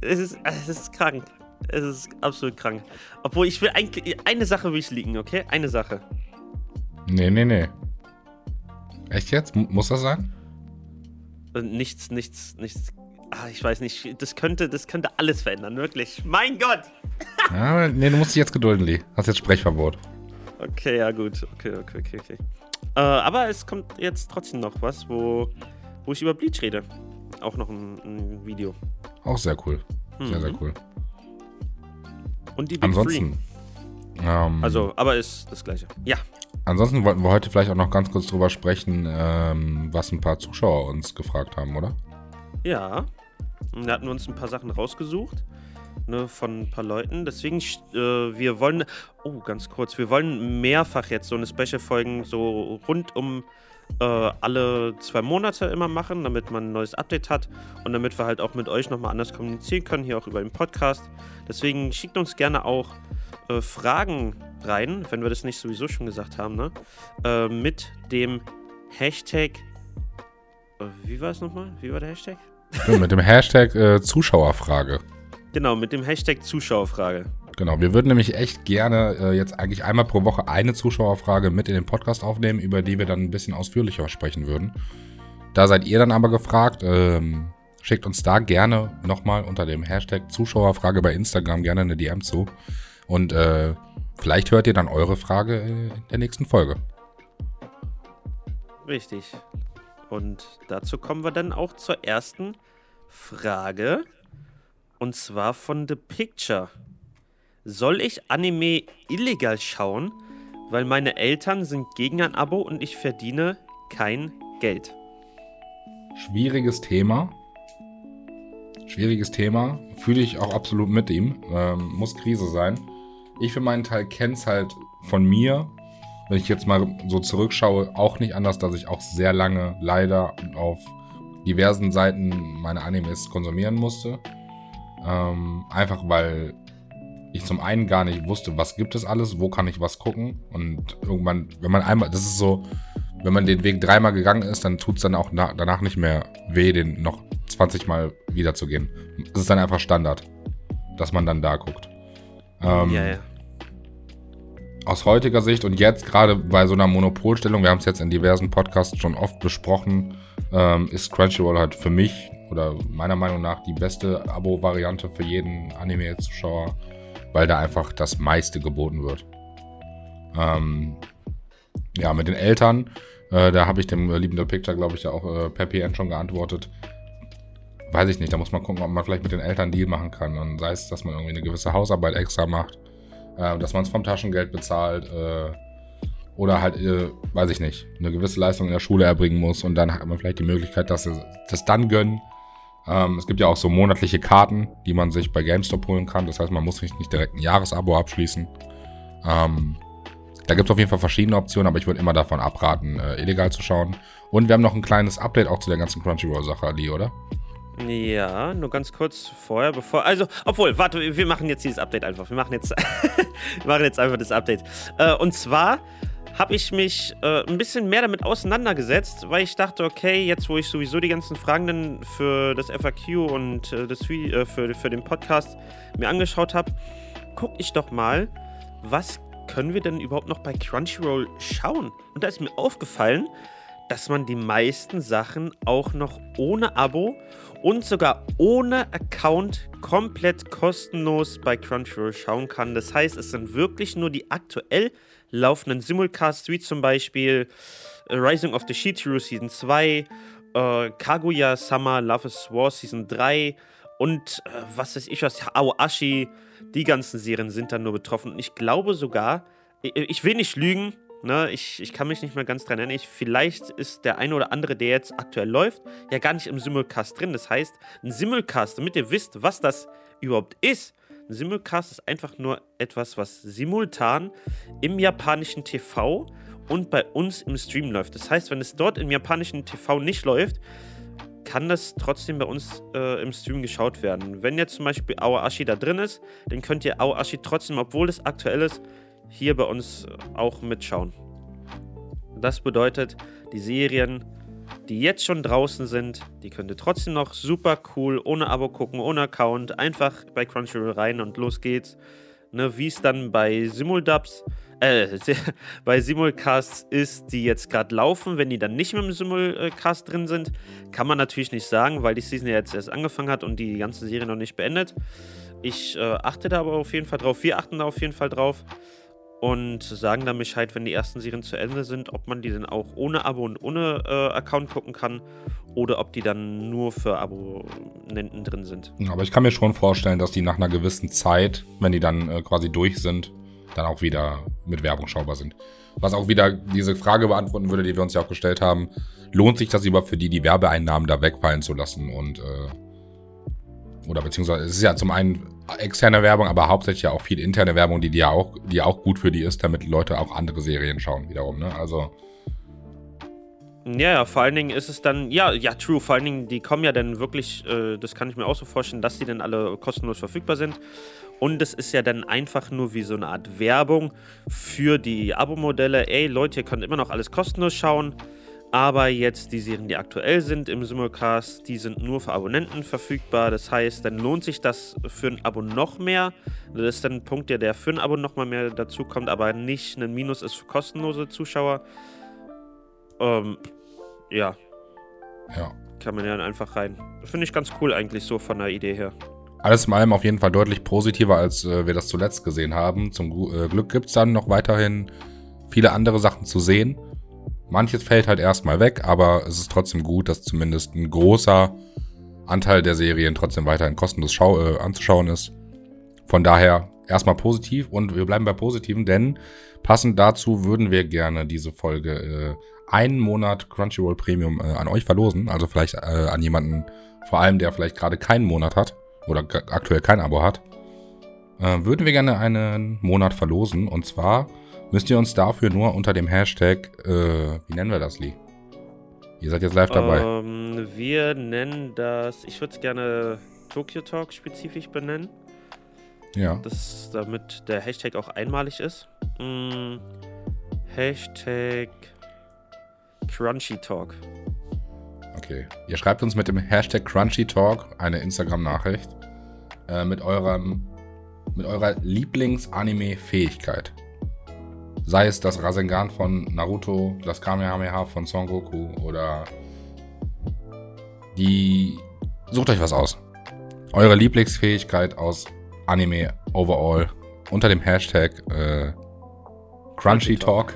Es ist, es ist krank. Es ist absolut krank. Obwohl, ich will eigentlich. Eine Sache will ich liegen, okay? Eine Sache. Nee, nee, nee. Echt jetzt? Muss das sein? Äh, nichts, nichts, nichts Ach, ich weiß nicht, das könnte, das könnte alles verändern, wirklich. Mein Gott! ja, nee, du musst dich jetzt gedulden, Lee. Hast jetzt Sprechverbot. Okay, ja gut. Okay, okay, okay, okay. Äh, aber es kommt jetzt trotzdem noch was, wo, wo ich über Bleach rede. Auch noch ein, ein Video. Auch sehr cool. Sehr, mhm. sehr cool. Und die Big Ansonsten, ähm, also, aber ist das gleiche. Ja. Ansonsten wollten wir heute vielleicht auch noch ganz kurz drüber sprechen, ähm, was ein paar Zuschauer uns gefragt haben, oder? Ja. Da hatten wir uns ein paar Sachen rausgesucht. Ne, von ein paar Leuten. Deswegen, äh, wir wollen, oh, ganz kurz, wir wollen mehrfach jetzt so eine Special-Folgen so rund um äh, alle zwei Monate immer machen, damit man ein neues Update hat und damit wir halt auch mit euch nochmal anders kommunizieren können, hier auch über den Podcast. Deswegen schickt uns gerne auch äh, Fragen rein, wenn wir das nicht sowieso schon gesagt haben, ne? Äh, mit dem Hashtag. Äh, wie war es nochmal? Wie war der Hashtag? Mit dem Hashtag äh, Zuschauerfrage. Genau, mit dem Hashtag Zuschauerfrage. Genau, wir würden nämlich echt gerne äh, jetzt eigentlich einmal pro Woche eine Zuschauerfrage mit in den Podcast aufnehmen, über die wir dann ein bisschen ausführlicher sprechen würden. Da seid ihr dann aber gefragt. Ähm, schickt uns da gerne nochmal unter dem Hashtag Zuschauerfrage bei Instagram gerne eine DM zu. Und äh, vielleicht hört ihr dann eure Frage in der nächsten Folge. Richtig. Und dazu kommen wir dann auch zur ersten Frage. Und zwar von The Picture. Soll ich Anime illegal schauen? Weil meine Eltern sind gegen ein Abo und ich verdiene kein Geld. Schwieriges Thema. Schwieriges Thema. Fühle ich auch absolut mit ihm. Ähm, muss Krise sein. Ich für meinen Teil kenne es halt von mir, wenn ich jetzt mal so zurückschaue, auch nicht anders, dass ich auch sehr lange leider auf diversen Seiten meine Animes konsumieren musste. Ähm, einfach weil ich zum einen gar nicht wusste, was gibt es alles, wo kann ich was gucken. Und irgendwann, wenn man einmal, das ist so, wenn man den Weg dreimal gegangen ist, dann tut es dann auch na, danach nicht mehr weh, den noch 20 Mal wiederzugehen. Das ist dann einfach Standard, dass man dann da guckt. Ähm, ja, ja. Aus heutiger Sicht und jetzt gerade bei so einer Monopolstellung, wir haben es jetzt in diversen Podcasts schon oft besprochen, ähm, ist Crunchyroll halt für mich oder meiner Meinung nach die beste Abo-Variante für jeden Anime-Zuschauer, weil da einfach das meiste geboten wird. Ähm, ja, mit den Eltern, äh, da habe ich dem äh, lieben Picture, glaube ich, ja auch äh, per PN schon geantwortet. Weiß ich nicht, da muss man gucken, ob man vielleicht mit den Eltern Deal machen kann. Und sei es, dass man irgendwie eine gewisse Hausarbeit extra macht, äh, dass man es vom Taschengeld bezahlt, äh, oder halt, äh, weiß ich nicht, eine gewisse Leistung in der Schule erbringen muss und dann hat man vielleicht die Möglichkeit, dass sie das dann gönnen. Ähm, es gibt ja auch so monatliche Karten, die man sich bei GameStop holen kann. Das heißt, man muss nicht, nicht direkt ein Jahresabo abschließen. Ähm, da gibt es auf jeden Fall verschiedene Optionen, aber ich würde immer davon abraten, äh, illegal zu schauen. Und wir haben noch ein kleines Update auch zu der ganzen Crunchyroll-Sache, Ali, oder? Ja, nur ganz kurz vorher, bevor. Also, obwohl, warte, wir machen jetzt dieses Update einfach. Wir machen jetzt, wir machen jetzt einfach das Update. Äh, und zwar habe ich mich äh, ein bisschen mehr damit auseinandergesetzt, weil ich dachte, okay, jetzt wo ich sowieso die ganzen Fragen für das FAQ und äh, das, äh, für, für den Podcast mir angeschaut habe, gucke ich doch mal, was können wir denn überhaupt noch bei Crunchyroll schauen? Und da ist mir aufgefallen, dass man die meisten Sachen auch noch ohne Abo und sogar ohne Account komplett kostenlos bei Crunchyroll schauen kann. Das heißt, es sind wirklich nur die aktuell laufenden Simulcasts, wie zum Beispiel äh, Rising of the Shituru Season 2, äh, Kaguya Summer Love is War Season 3 und äh, was weiß ich was, Aoashi. Die ganzen Serien sind dann nur betroffen. Und ich glaube sogar, ich, ich will nicht lügen, Ne, ich, ich kann mich nicht mehr ganz dran erinnern. Ich, vielleicht ist der eine oder andere, der jetzt aktuell läuft, ja gar nicht im Simulcast drin. Das heißt, ein Simulcast, damit ihr wisst, was das überhaupt ist, ein Simulcast ist einfach nur etwas, was simultan im japanischen TV und bei uns im Stream läuft. Das heißt, wenn es dort im japanischen TV nicht läuft, kann das trotzdem bei uns äh, im Stream geschaut werden. Wenn jetzt zum Beispiel Aoashi da drin ist, dann könnt ihr Aoashi trotzdem, obwohl es aktuell ist, hier bei uns auch mitschauen. Das bedeutet, die Serien die jetzt schon draußen sind, die könnt ihr trotzdem noch super cool ohne Abo gucken, ohne Account, einfach bei Crunchyroll rein und los geht's. Ne, Wie es dann bei Simuldubs, äh, bei Simulcasts ist, die jetzt gerade laufen, wenn die dann nicht mit dem Simulcast drin sind, kann man natürlich nicht sagen, weil die Season ja jetzt erst angefangen hat und die ganze Serie noch nicht beendet. Ich äh, achte da aber auf jeden Fall drauf, wir achten da auf jeden Fall drauf und sagen dann Bescheid, wenn die ersten Serien zu Ende sind, ob man die dann auch ohne Abo und ohne äh, Account gucken kann oder ob die dann nur für Abonnenten drin sind. Aber ich kann mir schon vorstellen, dass die nach einer gewissen Zeit, wenn die dann äh, quasi durch sind, dann auch wieder mit Werbung schaubar sind. Was auch wieder diese Frage beantworten würde, die wir uns ja auch gestellt haben, lohnt sich das überhaupt für die, die Werbeeinnahmen da wegfallen zu lassen und äh, oder beziehungsweise es ist ja zum einen externe Werbung, aber hauptsächlich ja auch viel interne Werbung, die, die ja auch, die auch gut für die ist, damit Leute auch andere Serien schauen wiederum, ne? Also. Ja, ja, vor allen Dingen ist es dann, ja, ja, true, vor allen Dingen, die kommen ja dann wirklich, äh, das kann ich mir auch so vorstellen, dass die dann alle kostenlos verfügbar sind. Und es ist ja dann einfach nur wie so eine Art Werbung für die Abo-Modelle. Ey, Leute, ihr könnt immer noch alles kostenlos schauen. Aber jetzt die Serien, die aktuell sind im Simulcast, die sind nur für Abonnenten verfügbar. Das heißt, dann lohnt sich das für ein Abo noch mehr. Das ist dann ein Punkt, der, für ein Abo noch mal mehr dazu kommt, aber nicht ein Minus ist für kostenlose Zuschauer. Ähm, ja. Ja. Kann man ja einfach rein. Finde ich ganz cool eigentlich so von der Idee her. Alles in allem auf jeden Fall deutlich positiver, als äh, wir das zuletzt gesehen haben. Zum äh, Glück gibt es dann noch weiterhin viele andere Sachen zu sehen. Manches fällt halt erstmal weg, aber es ist trotzdem gut, dass zumindest ein großer Anteil der Serien trotzdem weiterhin kostenlos schau äh, anzuschauen ist. Von daher erstmal positiv und wir bleiben bei Positiven, denn passend dazu würden wir gerne diese Folge äh, einen Monat Crunchyroll Premium äh, an euch verlosen. Also vielleicht äh, an jemanden, vor allem der vielleicht gerade keinen Monat hat oder aktuell kein Abo hat. Äh, würden wir gerne einen Monat verlosen und zwar müsst ihr uns dafür nur unter dem Hashtag, äh, wie nennen wir das, Lee? Ihr seid jetzt live dabei. Ähm, wir nennen das, ich würde es gerne Tokyo Talk spezifisch benennen. Ja. Das, damit der Hashtag auch einmalig ist. Mm, Hashtag Crunchy Talk. Okay. Ihr schreibt uns mit dem Hashtag Crunchy Talk eine Instagram-Nachricht äh, mit eurem mit eurer Lieblings-Anime-Fähigkeit. Sei es das Rasengan von Naruto, das Kamehameha von Son Goku oder die. Sucht euch was aus. Eure Lieblingsfähigkeit aus Anime overall unter dem Hashtag äh, Crunchy Talk.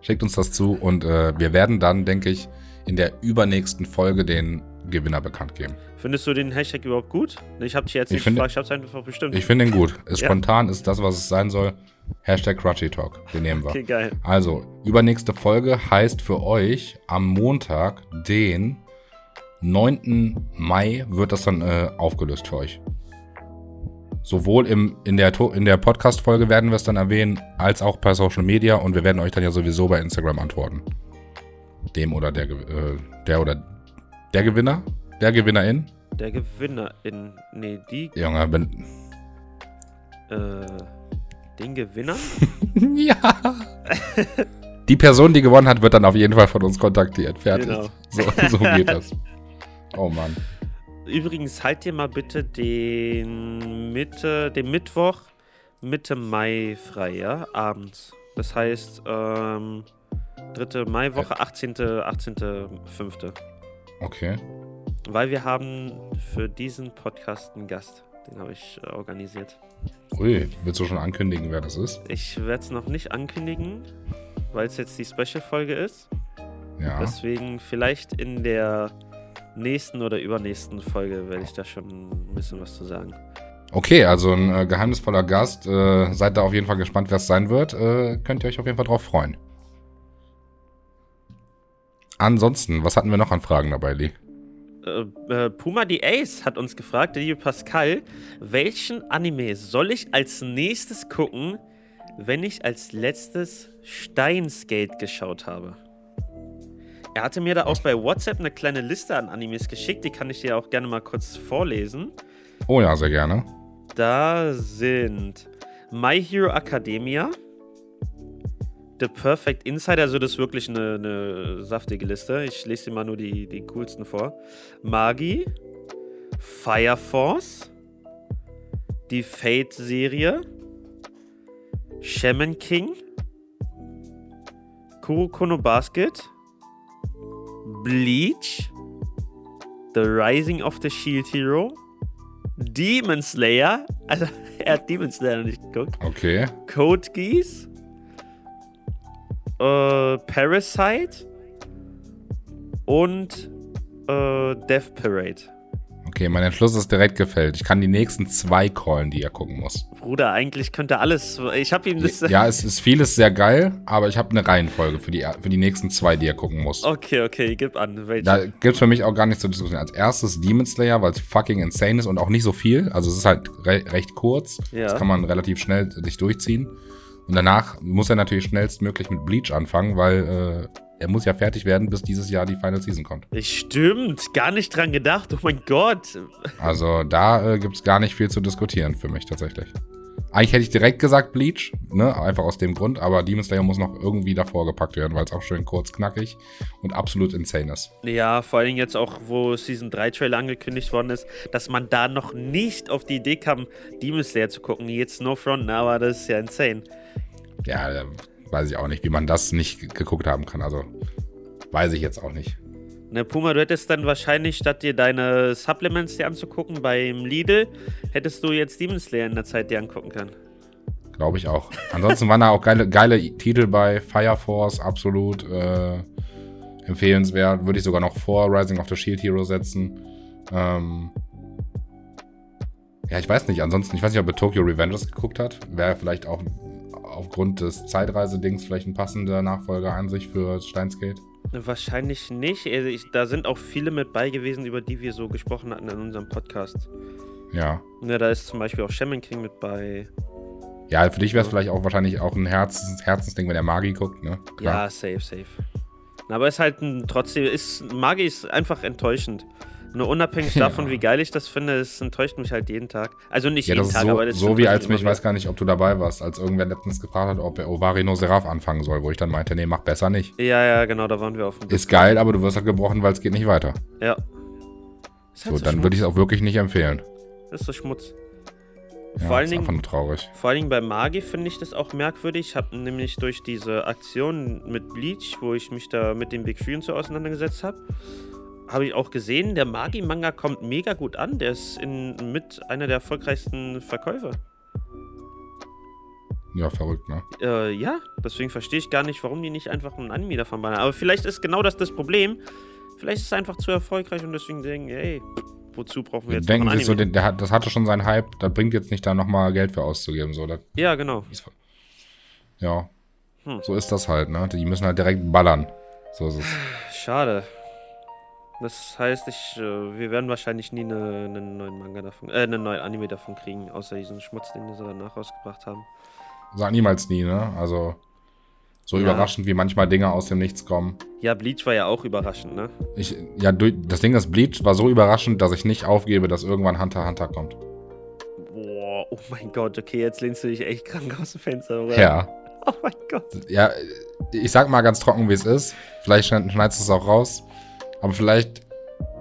Schickt uns das zu und äh, wir werden dann, denke ich, in der übernächsten Folge den Gewinner bekannt geben. Findest du den Hashtag überhaupt gut? Ich habe dich jetzt nicht find, gefragt, ich habe es einfach bestimmt. Ich finde ihn gut. Ist ja. Spontan ist das, was es sein soll. Hashtag Crunchy Talk. Den nehmen wir. Okay, geil. Also, übernächste Folge heißt für euch am Montag, den 9. Mai, wird das dann äh, aufgelöst für euch. Sowohl im, in der, in der Podcast-Folge werden wir es dann erwähnen, als auch per Social Media und wir werden euch dann ja sowieso bei Instagram antworten. Dem oder der, äh, der oder der Gewinner? Der Gewinnerin? Der Gewinnerin. Nee, die. Junge, wenn. Äh. Den Gewinner? ja. die Person, die gewonnen hat, wird dann auf jeden Fall von uns kontaktiert. Fertig. Genau. So, so geht das. Oh Mann. Übrigens, halt dir mal bitte den Mitte, den Mittwoch Mitte Mai frei, ja? Abends. Das heißt, ähm, dritte Maiwoche, 18. 18.5. Okay. Weil wir haben für diesen Podcast einen Gast. Den habe ich äh, organisiert. Ui, willst du schon ankündigen, wer das ist? Ich werde es noch nicht ankündigen, weil es jetzt die Special-Folge ist. Ja. Deswegen vielleicht in der nächsten oder übernächsten Folge werde ich da schon ein bisschen was zu sagen. Okay, also ein äh, geheimnisvoller Gast. Äh, seid da auf jeden Fall gespannt, wer es sein wird. Äh, könnt ihr euch auf jeden Fall drauf freuen. Ansonsten, was hatten wir noch an Fragen dabei, Lee? Äh, äh, Puma the Ace hat uns gefragt, der liebe Pascal, welchen Anime soll ich als nächstes gucken, wenn ich als letztes Steinskate geschaut habe? Er hatte mir da auch bei WhatsApp eine kleine Liste an Animes geschickt, die kann ich dir auch gerne mal kurz vorlesen. Oh ja, sehr gerne. Da sind My Hero Academia, The Perfect Insider, also das ist wirklich eine, eine saftige Liste. Ich lese dir mal nur die, die coolsten vor. Magi, Fire Force, die Fate-Serie, Shaman King, Kurokono Basket, Bleach, The Rising of the Shield Hero, Demon Slayer, also er hat Demon Slayer noch nicht geguckt. Okay. Code Geass, äh, Parasite und äh, Death Parade. Okay, mein Entschluss ist direkt gefällt. Ich kann die nächsten zwei callen, die er gucken muss. Bruder, eigentlich könnte alles. Ich habe ihm das. Ja, es ist vieles sehr geil, aber ich habe eine Reihenfolge für die, für die nächsten zwei, die er gucken muss. Okay, okay, gib an. Welche? Da gibt es für mich auch gar nichts zu diskutieren. Als erstes Demon Slayer, weil es fucking insane ist und auch nicht so viel. Also es ist halt re recht kurz. Ja. Das kann man relativ schnell sich durchziehen. Und danach muss er natürlich schnellstmöglich mit Bleach anfangen, weil äh, er muss ja fertig werden, bis dieses Jahr die Final Season kommt. Stimmt, gar nicht dran gedacht. Oh mein Gott. Also da äh, gibt es gar nicht viel zu diskutieren für mich tatsächlich. Eigentlich hätte ich direkt gesagt Bleach, ne? Einfach aus dem Grund, aber Demon Slayer muss noch irgendwie davor gepackt werden, weil es auch schön kurz knackig und absolut insane ist. Ja, vor allem jetzt auch, wo Season 3 Trailer angekündigt worden ist, dass man da noch nicht auf die Idee kam, Demon Slayer zu gucken. Jetzt No Front, ne? aber das ist ja insane. Ja, weiß ich auch nicht, wie man das nicht geguckt haben kann. Also weiß ich jetzt auch nicht. Ne, Puma, du hättest dann wahrscheinlich, statt dir deine Supplements dir anzugucken beim Lidl, hättest du jetzt Demon Slayer in der Zeit dir angucken können. Glaube ich auch. Ansonsten waren da auch geile, geile Titel bei Fire Force, absolut äh, empfehlenswert. Würde ich sogar noch vor Rising of the Shield Hero setzen. Ähm, Ja, ich weiß nicht. Ansonsten, ich weiß nicht, ob er Tokyo Revengers geguckt hat. Wäre vielleicht auch aufgrund des Zeitreisedings vielleicht ein passender Nachfolger an sich für Steins Gate. Wahrscheinlich nicht. Also ich, da sind auch viele mit bei gewesen, über die wir so gesprochen hatten in unserem Podcast. Ja. Ja, da ist zum Beispiel auch Shaman King mit bei. Ja, für dich wäre es vielleicht auch wahrscheinlich auch ein Herzens Herzensding, wenn er Magi guckt, ne? Klar. Ja, safe, safe. Aber es ist halt ein, trotzdem, ist, Magi ist einfach enttäuschend. Nur unabhängig davon, ja. wie geil ich das finde, es enttäuscht mich halt jeden Tag. Also nicht ja, jeden Tag, so, aber das So wie als mich, ich weiß gar nicht, ob du dabei warst, als irgendwer letztens gefragt hat, ob er Ovarino Seraph anfangen soll, wo ich dann meinte, nee, mach besser nicht. Ja, ja, genau, da waren wir auf dem Ist geil, aber du wirst halt gebrochen, weil es geht nicht weiter. Ja. Halt so, so, dann würde ich es auch wirklich nicht empfehlen. Das ist so Schmutz. Ja, vor allen Dingen, einfach nur traurig. Vor allen Dingen bei Magi finde ich das auch merkwürdig. Ich habe nämlich durch diese Aktion mit Bleach, wo ich mich da mit dem Big Three und so auseinandergesetzt habe, habe ich auch gesehen, der Magi-Manga kommt mega gut an. Der ist in, mit einer der erfolgreichsten Verkäufer. Ja, verrückt, ne? Äh, ja, deswegen verstehe ich gar nicht, warum die nicht einfach einen Anime davon bauen. Aber vielleicht ist genau das das Problem. Vielleicht ist es einfach zu erfolgreich und deswegen denken, ey, wozu brauchen wir jetzt Denken Sie so, der, der das hatte schon seinen Hype, da bringt jetzt nicht da nochmal Geld für auszugeben. So, das, ja, genau. ja. Hm. So ist das halt, ne? Die müssen halt direkt ballern. So ist es. Schade. Das heißt, ich, äh, wir werden wahrscheinlich nie einen ne neuen Manga davon, äh, einen neuen Anime davon kriegen, außer diesen Schmutz, den sie danach rausgebracht haben. Sag niemals nie, ne? Also so ja. überraschend, wie manchmal Dinge aus dem Nichts kommen. Ja, Bleach war ja auch überraschend, ne? Ich, ja, das Ding ist, Bleach war so überraschend, dass ich nicht aufgebe, dass irgendwann Hunter Hunter kommt. Boah, oh mein Gott, okay, jetzt lehnst du dich echt krank aus dem Fenster, oder? Ja. Oh mein Gott. Ja, ich sag mal ganz trocken, wie es ist. Vielleicht schneidest du es auch raus. Aber vielleicht,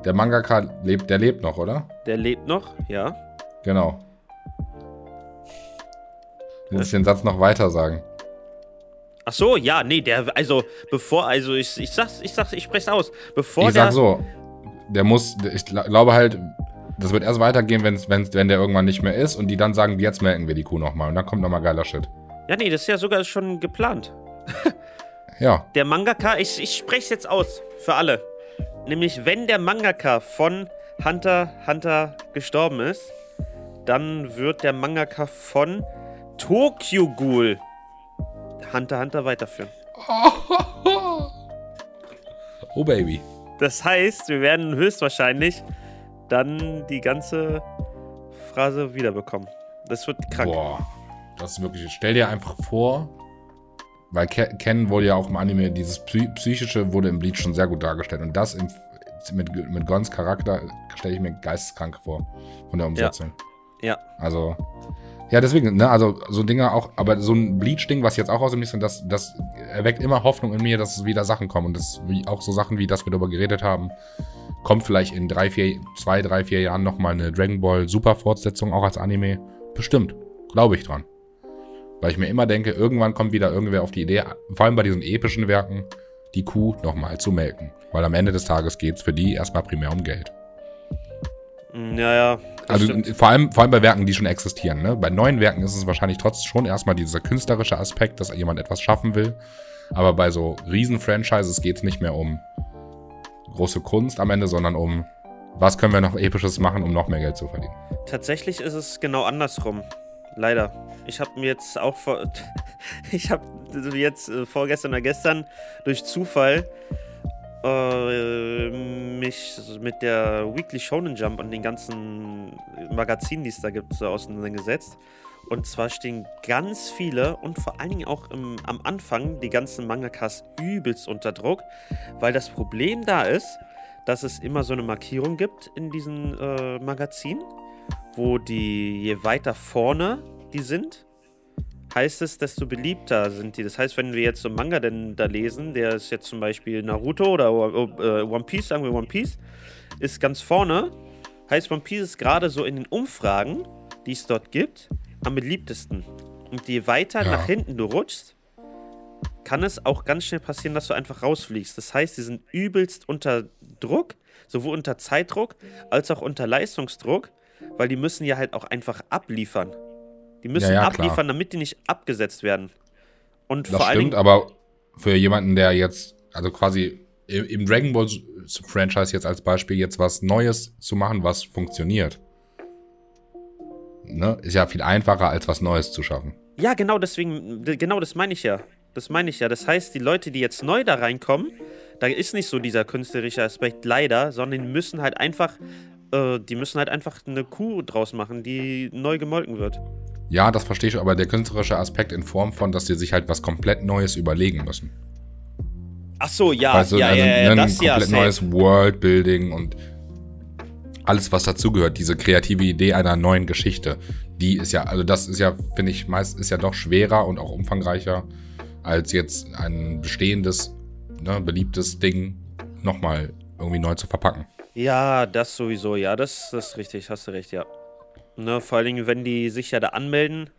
der Mangaka lebt, der lebt noch, oder? Der lebt noch, ja. Genau. Willst du den Satz noch weiter sagen? Ach so, ja, nee, der, also, bevor, also, ich, ich sag's, ich sag's, ich spreche aus. Bevor ich der. sag so, der muss, ich glaube halt, das wird erst weitergehen, wenn's, wenn's, wenn der irgendwann nicht mehr ist und die dann sagen, jetzt melken wir die Kuh nochmal und dann kommt nochmal geiler Shit. Ja, nee, das ist ja sogar schon geplant. ja. Der Mangaka, ich, ich spreche jetzt aus, für alle. Nämlich, wenn der Mangaka von Hunter Hunter gestorben ist, dann wird der Mangaka von Tokyo Ghoul Hunter Hunter weiterführen. Oh Baby. Das heißt, wir werden höchstwahrscheinlich dann die ganze Phrase wiederbekommen. Das wird krank. Boah, das ist wirklich. Stell dir einfach vor, weil Ken wurde ja auch im Anime, dieses Psychische wurde im Bleach schon sehr gut dargestellt. Und das im, mit, mit Gons Charakter stelle ich mir geisteskrank vor von der Umsetzung. Ja. ja. Also, ja, deswegen, ne, also so Dinge auch, aber so ein Bleach-Ding, was jetzt auch aus dem Nichts das, das erweckt immer Hoffnung in mir, dass wieder Sachen kommen. Und das, wie auch so Sachen wie das wir darüber geredet haben, kommt vielleicht in drei, vier, zwei, drei, vier Jahren nochmal eine Dragon Ball Super-Fortsetzung, auch als Anime. Bestimmt. Glaube ich dran. Weil ich mir immer denke, irgendwann kommt wieder irgendwer auf die Idee, vor allem bei diesen epischen Werken, die Kuh nochmal zu melken. Weil am Ende des Tages geht es für die erstmal primär um Geld. Mm, ja, ja. Also vor allem, vor allem bei Werken, die schon existieren. Ne? Bei neuen Werken ist es wahrscheinlich trotzdem schon erstmal dieser künstlerische Aspekt, dass jemand etwas schaffen will. Aber bei so Riesen-Franchises geht es nicht mehr um große Kunst am Ende, sondern um, was können wir noch Episches machen, um noch mehr Geld zu verdienen. Tatsächlich ist es genau andersrum. Leider. Ich habe mir jetzt auch vor. ich habe jetzt äh, vorgestern oder gestern durch Zufall äh, mich mit der Weekly Shonen Jump und den ganzen Magazinen, die es da gibt, so auseinandergesetzt. Und zwar stehen ganz viele und vor allen Dingen auch im, am Anfang die ganzen Mangakas übelst unter Druck, weil das Problem da ist, dass es immer so eine Markierung gibt in diesen äh, Magazinen wo die, je weiter vorne die sind, heißt es, desto beliebter sind die. Das heißt, wenn wir jetzt so einen Manga denn da lesen, der ist jetzt zum Beispiel Naruto oder äh, One Piece, sagen wir One Piece, ist ganz vorne. Heißt, One Piece ist gerade so in den Umfragen, die es dort gibt, am beliebtesten. Und je weiter ja. nach hinten du rutschst, kann es auch ganz schnell passieren, dass du einfach rausfliegst. Das heißt, sie sind übelst unter Druck, sowohl unter Zeitdruck als auch unter Leistungsdruck weil die müssen ja halt auch einfach abliefern. Die müssen ja, ja, abliefern, klar. damit die nicht abgesetzt werden. Und das vor stimmt, Dingen, aber für jemanden, der jetzt, also quasi im Dragon Ball Franchise jetzt als Beispiel jetzt was Neues zu machen, was funktioniert. ne, ist ja viel einfacher, als was Neues zu schaffen. Ja, genau, deswegen, genau das meine ich ja. Das meine ich ja. Das heißt, die Leute, die jetzt neu da reinkommen, da ist nicht so dieser künstlerische Aspekt leider, sondern die müssen halt einfach, äh, die müssen halt einfach eine Kuh draus machen, die neu gemolken wird. Ja, das verstehe ich, aber der künstlerische Aspekt in Form von, dass die sich halt was komplett Neues überlegen müssen. Ach so, ja, weißt du, ja, also ja, ja, ein das ja. komplett safe. neues Worldbuilding und alles, was dazugehört, diese kreative Idee einer neuen Geschichte, die ist ja, also das ist ja, finde ich, meist ist ja doch schwerer und auch umfangreicher, als jetzt ein bestehendes, ne, beliebtes Ding nochmal irgendwie neu zu verpacken. Ja, das sowieso, ja, das, das ist richtig, hast du recht, ja. Ne, vor allen Dingen, wenn die sich ja da anmelden,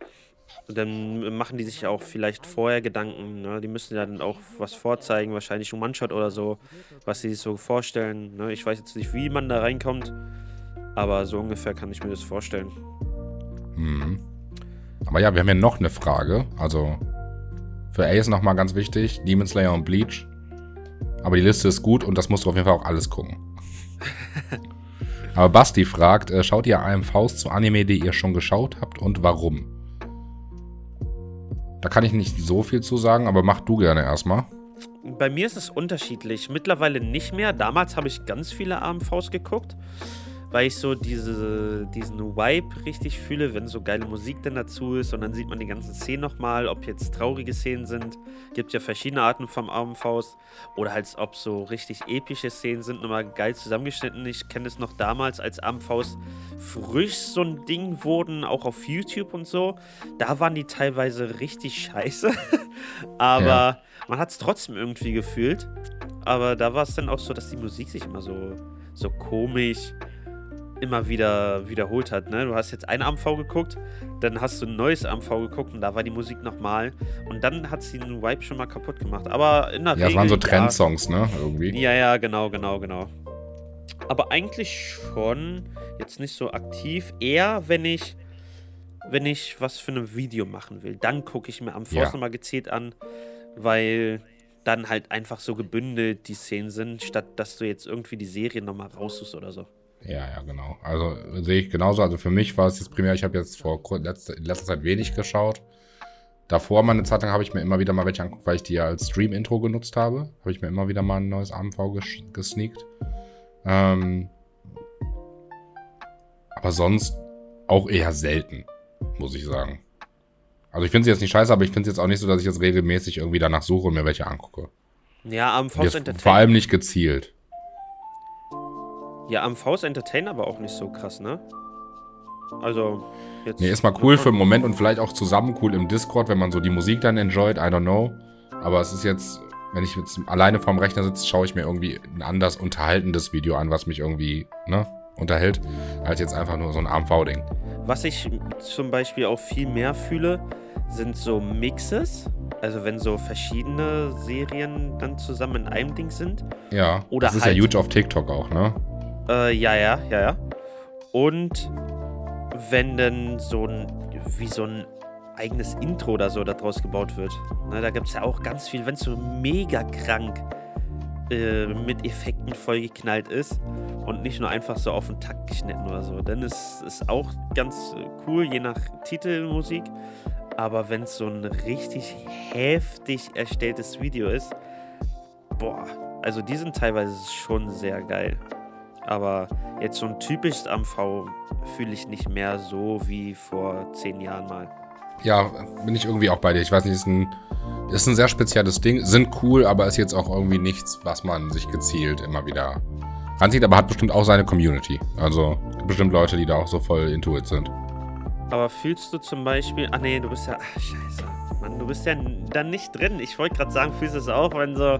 dann machen die sich ja auch vielleicht vorher Gedanken. Ne? Die müssen ja dann auch was vorzeigen, wahrscheinlich ein One-Shot oder so, was sie sich so vorstellen. Ne? Ich weiß jetzt nicht, wie man da reinkommt, aber so ungefähr kann ich mir das vorstellen. Mhm. Aber ja, wir haben ja noch eine Frage. Also für Ace nochmal ganz wichtig: Demon Slayer und Bleach. Aber die Liste ist gut und das musst du auf jeden Fall auch alles gucken. Aber Basti fragt: äh, Schaut ihr AMVs zu Anime, die ihr schon geschaut habt und warum? Da kann ich nicht so viel zu sagen, aber mach du gerne erstmal. Bei mir ist es unterschiedlich. Mittlerweile nicht mehr. Damals habe ich ganz viele AMVs geguckt, weil ich so diese, diesen Vibe richtig fühle, wenn so geile Musik dann dazu ist und dann sieht man die ganzen Szenen nochmal, ob jetzt traurige Szenen sind. Gibt ja verschiedene Arten vom AMVs oder halt ob so richtig epische Szenen sind, nochmal geil zusammengeschnitten. Ich kenne es noch damals, als AMVs frisch so ein Ding wurden, auch auf YouTube und so. Da waren die teilweise richtig scheiße, aber Ja. man hat es trotzdem irgendwie gefühlt. Aber da war es dann auch so, dass die Musik sich immer so, so komisch immer wieder wiederholt hat. Ne? Du hast jetzt ein AMV geguckt, dann hast du ein neues AMV geguckt und da war die Musik nochmal. Und dann hat sie den Vibe schon mal kaputt gemacht. Aber in der Ja, Regel. es waren so ja. Trendsongs, ne? Irgendwie. Ja, ja, genau, genau, genau. Aber eigentlich schon jetzt nicht so aktiv. Eher, wenn ich, wenn ich was für ein Video machen will. Dann gucke ich mir am Ja. Nochmal gezielt an, weil dann halt einfach so gebündelt die Szenen sind, statt dass du jetzt irgendwie die Serie nochmal raussuchst oder so. Ja, ja, genau. Also sehe ich genauso. Also für mich war es jetzt primär, ich habe jetzt vor letzter, in letzter Zeit wenig geschaut. Davor mal eine Zeit lang habe ich mir immer wieder mal welche angeguckt, weil ich die ja als Stream-Intro genutzt habe. Habe ich mir immer wieder mal ein neues AMV ges gesneakt. Ähm, aber sonst auch eher selten, muss ich sagen. Also ich finde es jetzt nicht scheiße, aber ich finde es jetzt auch nicht so, dass ich jetzt regelmäßig irgendwie danach suche und mir welche angucke. Ja, am Und Faust Jetzt Entertain. vor allem nicht gezielt. Ja, am Faust Entertain aber auch nicht so krass, ne? Also, jetzt. Nee, ist mal cool für einen Moment und vielleicht auch zusammen cool im Discord, wenn man so die Musik dann enjoyt, I don't know. Aber es ist jetzt, wenn ich jetzt alleine vorm Rechner sitze, schaue ich mir irgendwie ein anders unterhaltendes Video an, was mich irgendwie, ne, unterhält, als jetzt einfach nur so ein AMV-Ding. Was ich zum Beispiel auch viel mehr fühle, sind so Mixes. Also wenn so verschiedene Serien dann zusammen in einem Ding sind. Ja, Oder das ist halt- ja huge auf TikTok auch, ne? Äh, ja, ja, ja, ja. Und wenn dann so ein, wie so ein eigenes Intro oder so daraus gebaut wird. Ne, da gibt es ja auch ganz viel, wenn es so mega krank äh, mit Effekten vollgeknallt ist und nicht nur einfach so auf den Takt geschnitten oder so. Dann ist es auch ganz cool, je nach Titelmusik. Aber wenn es so ein richtig heftig erstelltes Video ist, boah, also die sind teilweise schon sehr geil. Aber jetzt so ein typisches AMV fühle ich nicht mehr so wie vor zehn Jahren mal. Ja, bin ich irgendwie auch bei dir. Ich weiß nicht, ist ein, ist ein sehr spezielles Ding. Sind cool, aber ist jetzt auch irgendwie nichts, was man sich gezielt immer wieder ranzieht. Aber hat bestimmt auch seine Community. Also bestimmt Leute, die da auch so voll into it sind. Aber fühlst du zum Beispiel. Ah, nee, du bist ja. Ach, scheiße. Mann, du bist ja dann nicht drin. Ich wollte gerade sagen, fühlst du es auch, wenn so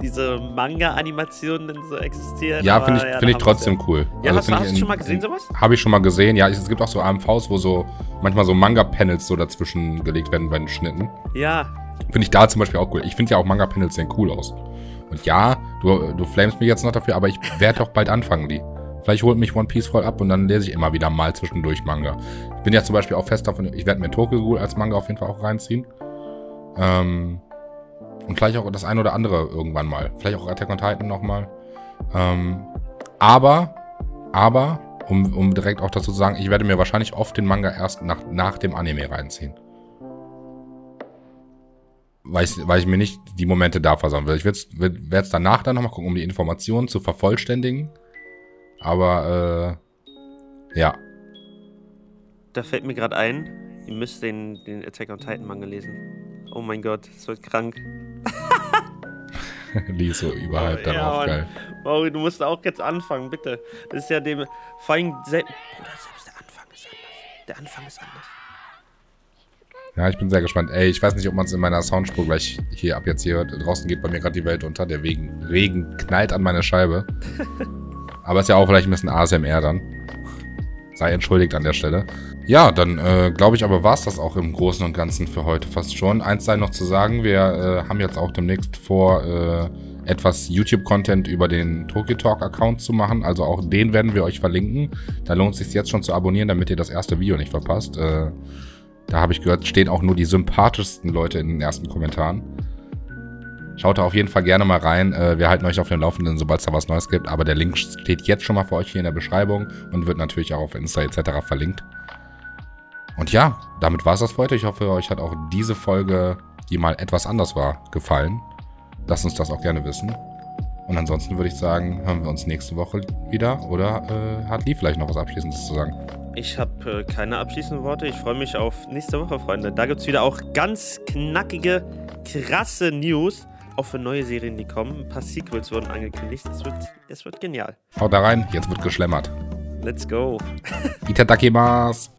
diese Manga-Animationen dann so existieren? Ja, finde ich, ja, find ich trotzdem cool. Ja, Also hast, hast du schon mal gesehen, sowas? Habe ich schon mal gesehen. Ja, es gibt auch so AMVs, wo so manchmal so Manga-Panels so dazwischen gelegt werden bei den Schnitten. Ja. Finde ich da zum Beispiel auch cool. Ich finde ja auch Manga-Panels sehen cool aus. Und ja, du, du flamest mich jetzt noch dafür, aber ich werde doch bald anfangen, die. Vielleicht holt mich One Piece voll ab und dann lese ich immer wieder mal zwischendurch Manga. Bin ja zum Beispiel auch fest davon, ich werde mir Tokyo als Manga auf jeden Fall auch reinziehen. Ähm, und vielleicht auch das ein oder andere irgendwann mal. Vielleicht auch Attack on Titan nochmal. Ähm, aber, aber, um, um direkt auch dazu zu sagen, ich werde mir wahrscheinlich oft den Manga erst nach, nach dem Anime reinziehen. Weil ich, weil ich mir nicht die Momente da versauen will. Ich werde es danach dann nochmal gucken, um die Informationen zu vervollständigen. Aber, äh, ja. Da fällt mir gerade ein, ihr müsst den, den Attack on Titan Manga lesen. Oh mein Gott, es wird krank. Lies so überhalb oh, darauf, ja, geil. Mauri, du musst auch jetzt anfangen, bitte. Das ist ja dem. Vor allem, sel Bruder, selbst der Anfang ist anders. Der Anfang ist anders. Ja, ich bin sehr gespannt. Ey, ich weiß nicht, ob man es in meiner Soundspur gleich hier ab jetzt hier hört. Draußen geht bei mir gerade die Welt unter. Der Regen, Regen knallt an meine Scheibe. Aber ist ja auch vielleicht ein bisschen ASMR dann. Sei entschuldigt an der Stelle. Ja, dann äh, glaube ich aber war es das auch im Großen und Ganzen für heute fast schon. Eins sei noch zu sagen, wir äh, haben jetzt auch demnächst vor, äh, etwas YouTube-Content über den Tokyo Talk-Account zu machen. Also auch den werden wir euch verlinken. Da lohnt es sich jetzt schon zu abonnieren, damit ihr das erste Video nicht verpasst. Äh, da habe ich gehört, stehen auch nur die sympathischsten Leute in den ersten Kommentaren. Schaut da auf jeden Fall gerne mal rein. Äh, wir halten euch auf dem Laufenden, sobald es da was Neues gibt. Aber der Link steht jetzt schon mal für euch hier in der Beschreibung und wird natürlich auch auf Insta etc. verlinkt. Und ja, damit war es das für heute. Ich hoffe, euch hat auch diese Folge, die mal etwas anders war, gefallen. Lasst uns das auch gerne wissen. Und ansonsten würde ich sagen, hören wir uns nächste Woche wieder. Oder äh, hat Lee vielleicht noch was Abschließendes zu sagen? Ich habe äh, keine abschließenden Worte. Ich freue mich auf nächste Woche, Freunde. Da gibt es wieder auch ganz knackige, krasse News. Auch für neue Serien, die kommen. Ein paar Sequels wurden angekündigt. Es wird, es wird genial. Haut da rein, jetzt wird geschlemmert. Let's go. Itadakimasu.